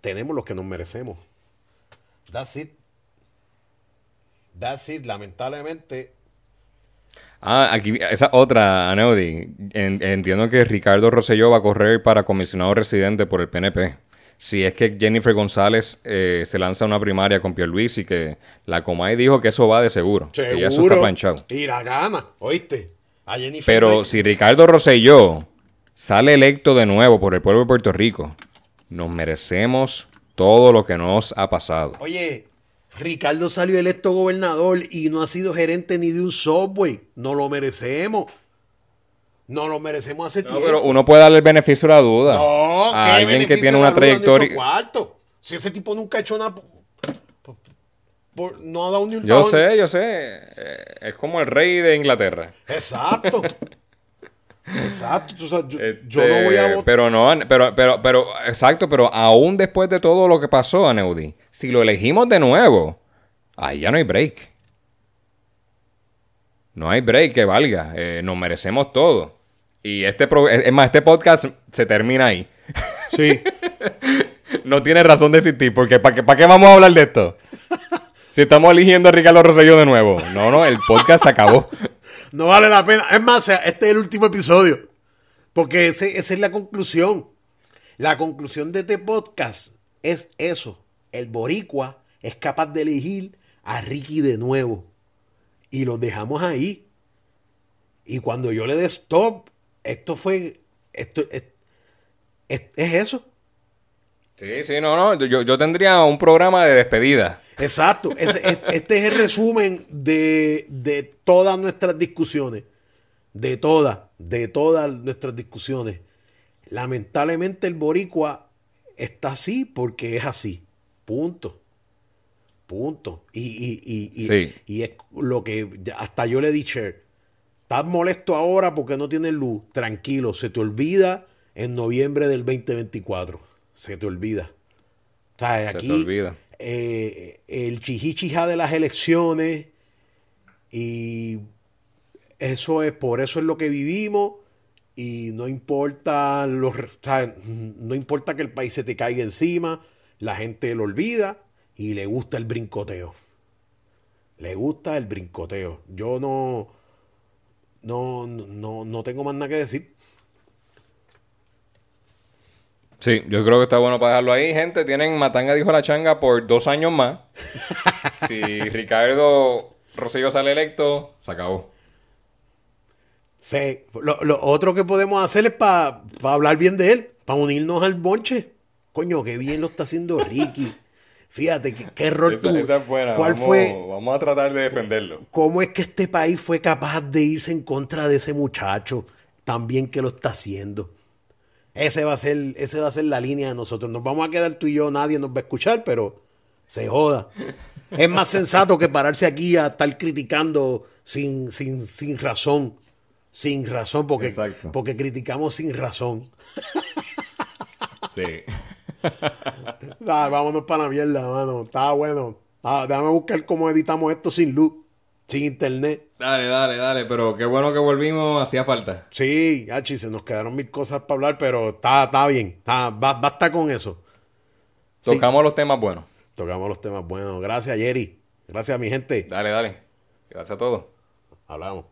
tenemos lo que nos merecemos. That's it. That's it. Lamentablemente, Ah, aquí, esa otra, Aneudi. En- entiendo que Ricardo Rosselló va a correr para comisionado residente por el PNP. Si es que Jennifer González eh, se lanza a una primaria con Pierluisi, que la Comay dijo que eso va de seguro. Que ya eso está seguro. planchado. Y la gana, ¿oíste? A Jennifer Pero si Ricardo Rosselló sale electo de nuevo por el pueblo de Puerto Rico, nos merecemos todo lo que nos ha pasado. Oye, Ricardo salió electo gobernador y no ha sido gerente ni de un subway. No lo merecemos. No lo merecemos hace No, tiempo. pero uno puede darle el beneficio de la duda No, a ¿qué alguien que tiene una trayectoria. Si ese tipo nunca ha hecho nada. por- no ha dado ni un Yo sé, yo sé. Eh, Es como el rey de Inglaterra. Exacto. Exacto. Tú sabes, yo, Este, yo no voy a votar. Pero no, pero, pero, pero, exacto, pero aún después de todo lo que pasó a Neudi, si lo elegimos de nuevo, ahí ya no hay break. No hay break que valga. Eh, nos merecemos todo. Y este, pro- es más, este podcast se termina ahí. Sí. No tiene razón de existir, porque ¿para qué, ¿para qué vamos a hablar de esto? Si estamos eligiendo a Ricardo Rosselló de nuevo. No, no, el podcast se acabó. No vale la pena. Es más, este es el último episodio. Porque ese- esa es la conclusión. La conclusión de este podcast es eso. El boricua es capaz de elegir a Ricky de nuevo. Y lo dejamos ahí. Y cuando yo le dé stop, esto fue... Esto es, es- es eso. Sí, sí, no, no. Yo, yo tendría un programa de despedida. Exacto. Es- este es el resumen de, de todas nuestras discusiones. De todas, de todas nuestras discusiones. Lamentablemente el boricua está así porque es así. Punto. Punto. Y, y, y, y, Sí. y es lo que hasta yo le dije, estás molesto ahora porque no tienes luz. Tranquilo, se te olvida en noviembre del 2024. Se te olvida. O sea, Se aquí te olvida. Eh, el chichichija de las elecciones y eso es, por eso es lo que vivimos y no importa los, o no importa que el país se te caiga encima, la gente lo olvida y le gusta el brincoteo. Le gusta el brincoteo. Yo no, no, no, no tengo más nada que decir. Sí, yo creo que está bueno para dejarlo ahí. Gente, tienen Matanga dijo la changa por dos años más. si Ricardo Rosselló sale electo, se acabó. Sí, lo, lo otro que podemos hacer es para hablar bien de él, para unirnos al bonche. Coño, qué bien lo está haciendo Ricky. Fíjate, qué, qué error Esa, esa es buena. ¿Cuál vamos, fue? Vamos a tratar de defenderlo. ¿Cómo es que este país fue capaz de irse en contra de ese muchacho tan bien que lo está haciendo? Ese va a ser, ese va a ser la línea de nosotros. Nos vamos a quedar tú y yo, nadie nos va a escuchar, pero se joda. Es más sensato que pararse aquí a estar criticando sin, sin, sin razón. Sin razón, porque, Exacto. porque criticamos sin razón. Sí. Vámonos para la mierda, mano. Estaba bueno. Ah, déjame buscar cómo editamos esto sin luz, sin internet. Dale, dale, dale, pero qué bueno que volvimos, hacía falta. Sí, Hachi, se nos quedaron mil cosas para hablar, pero está, está bien. Está, ba- basta con eso. Sí. Tocamos los temas buenos. Tocamos los temas buenos. Gracias, Jerry. Gracias, mi gente. Dale, dale. Gracias a todos. Hablamos.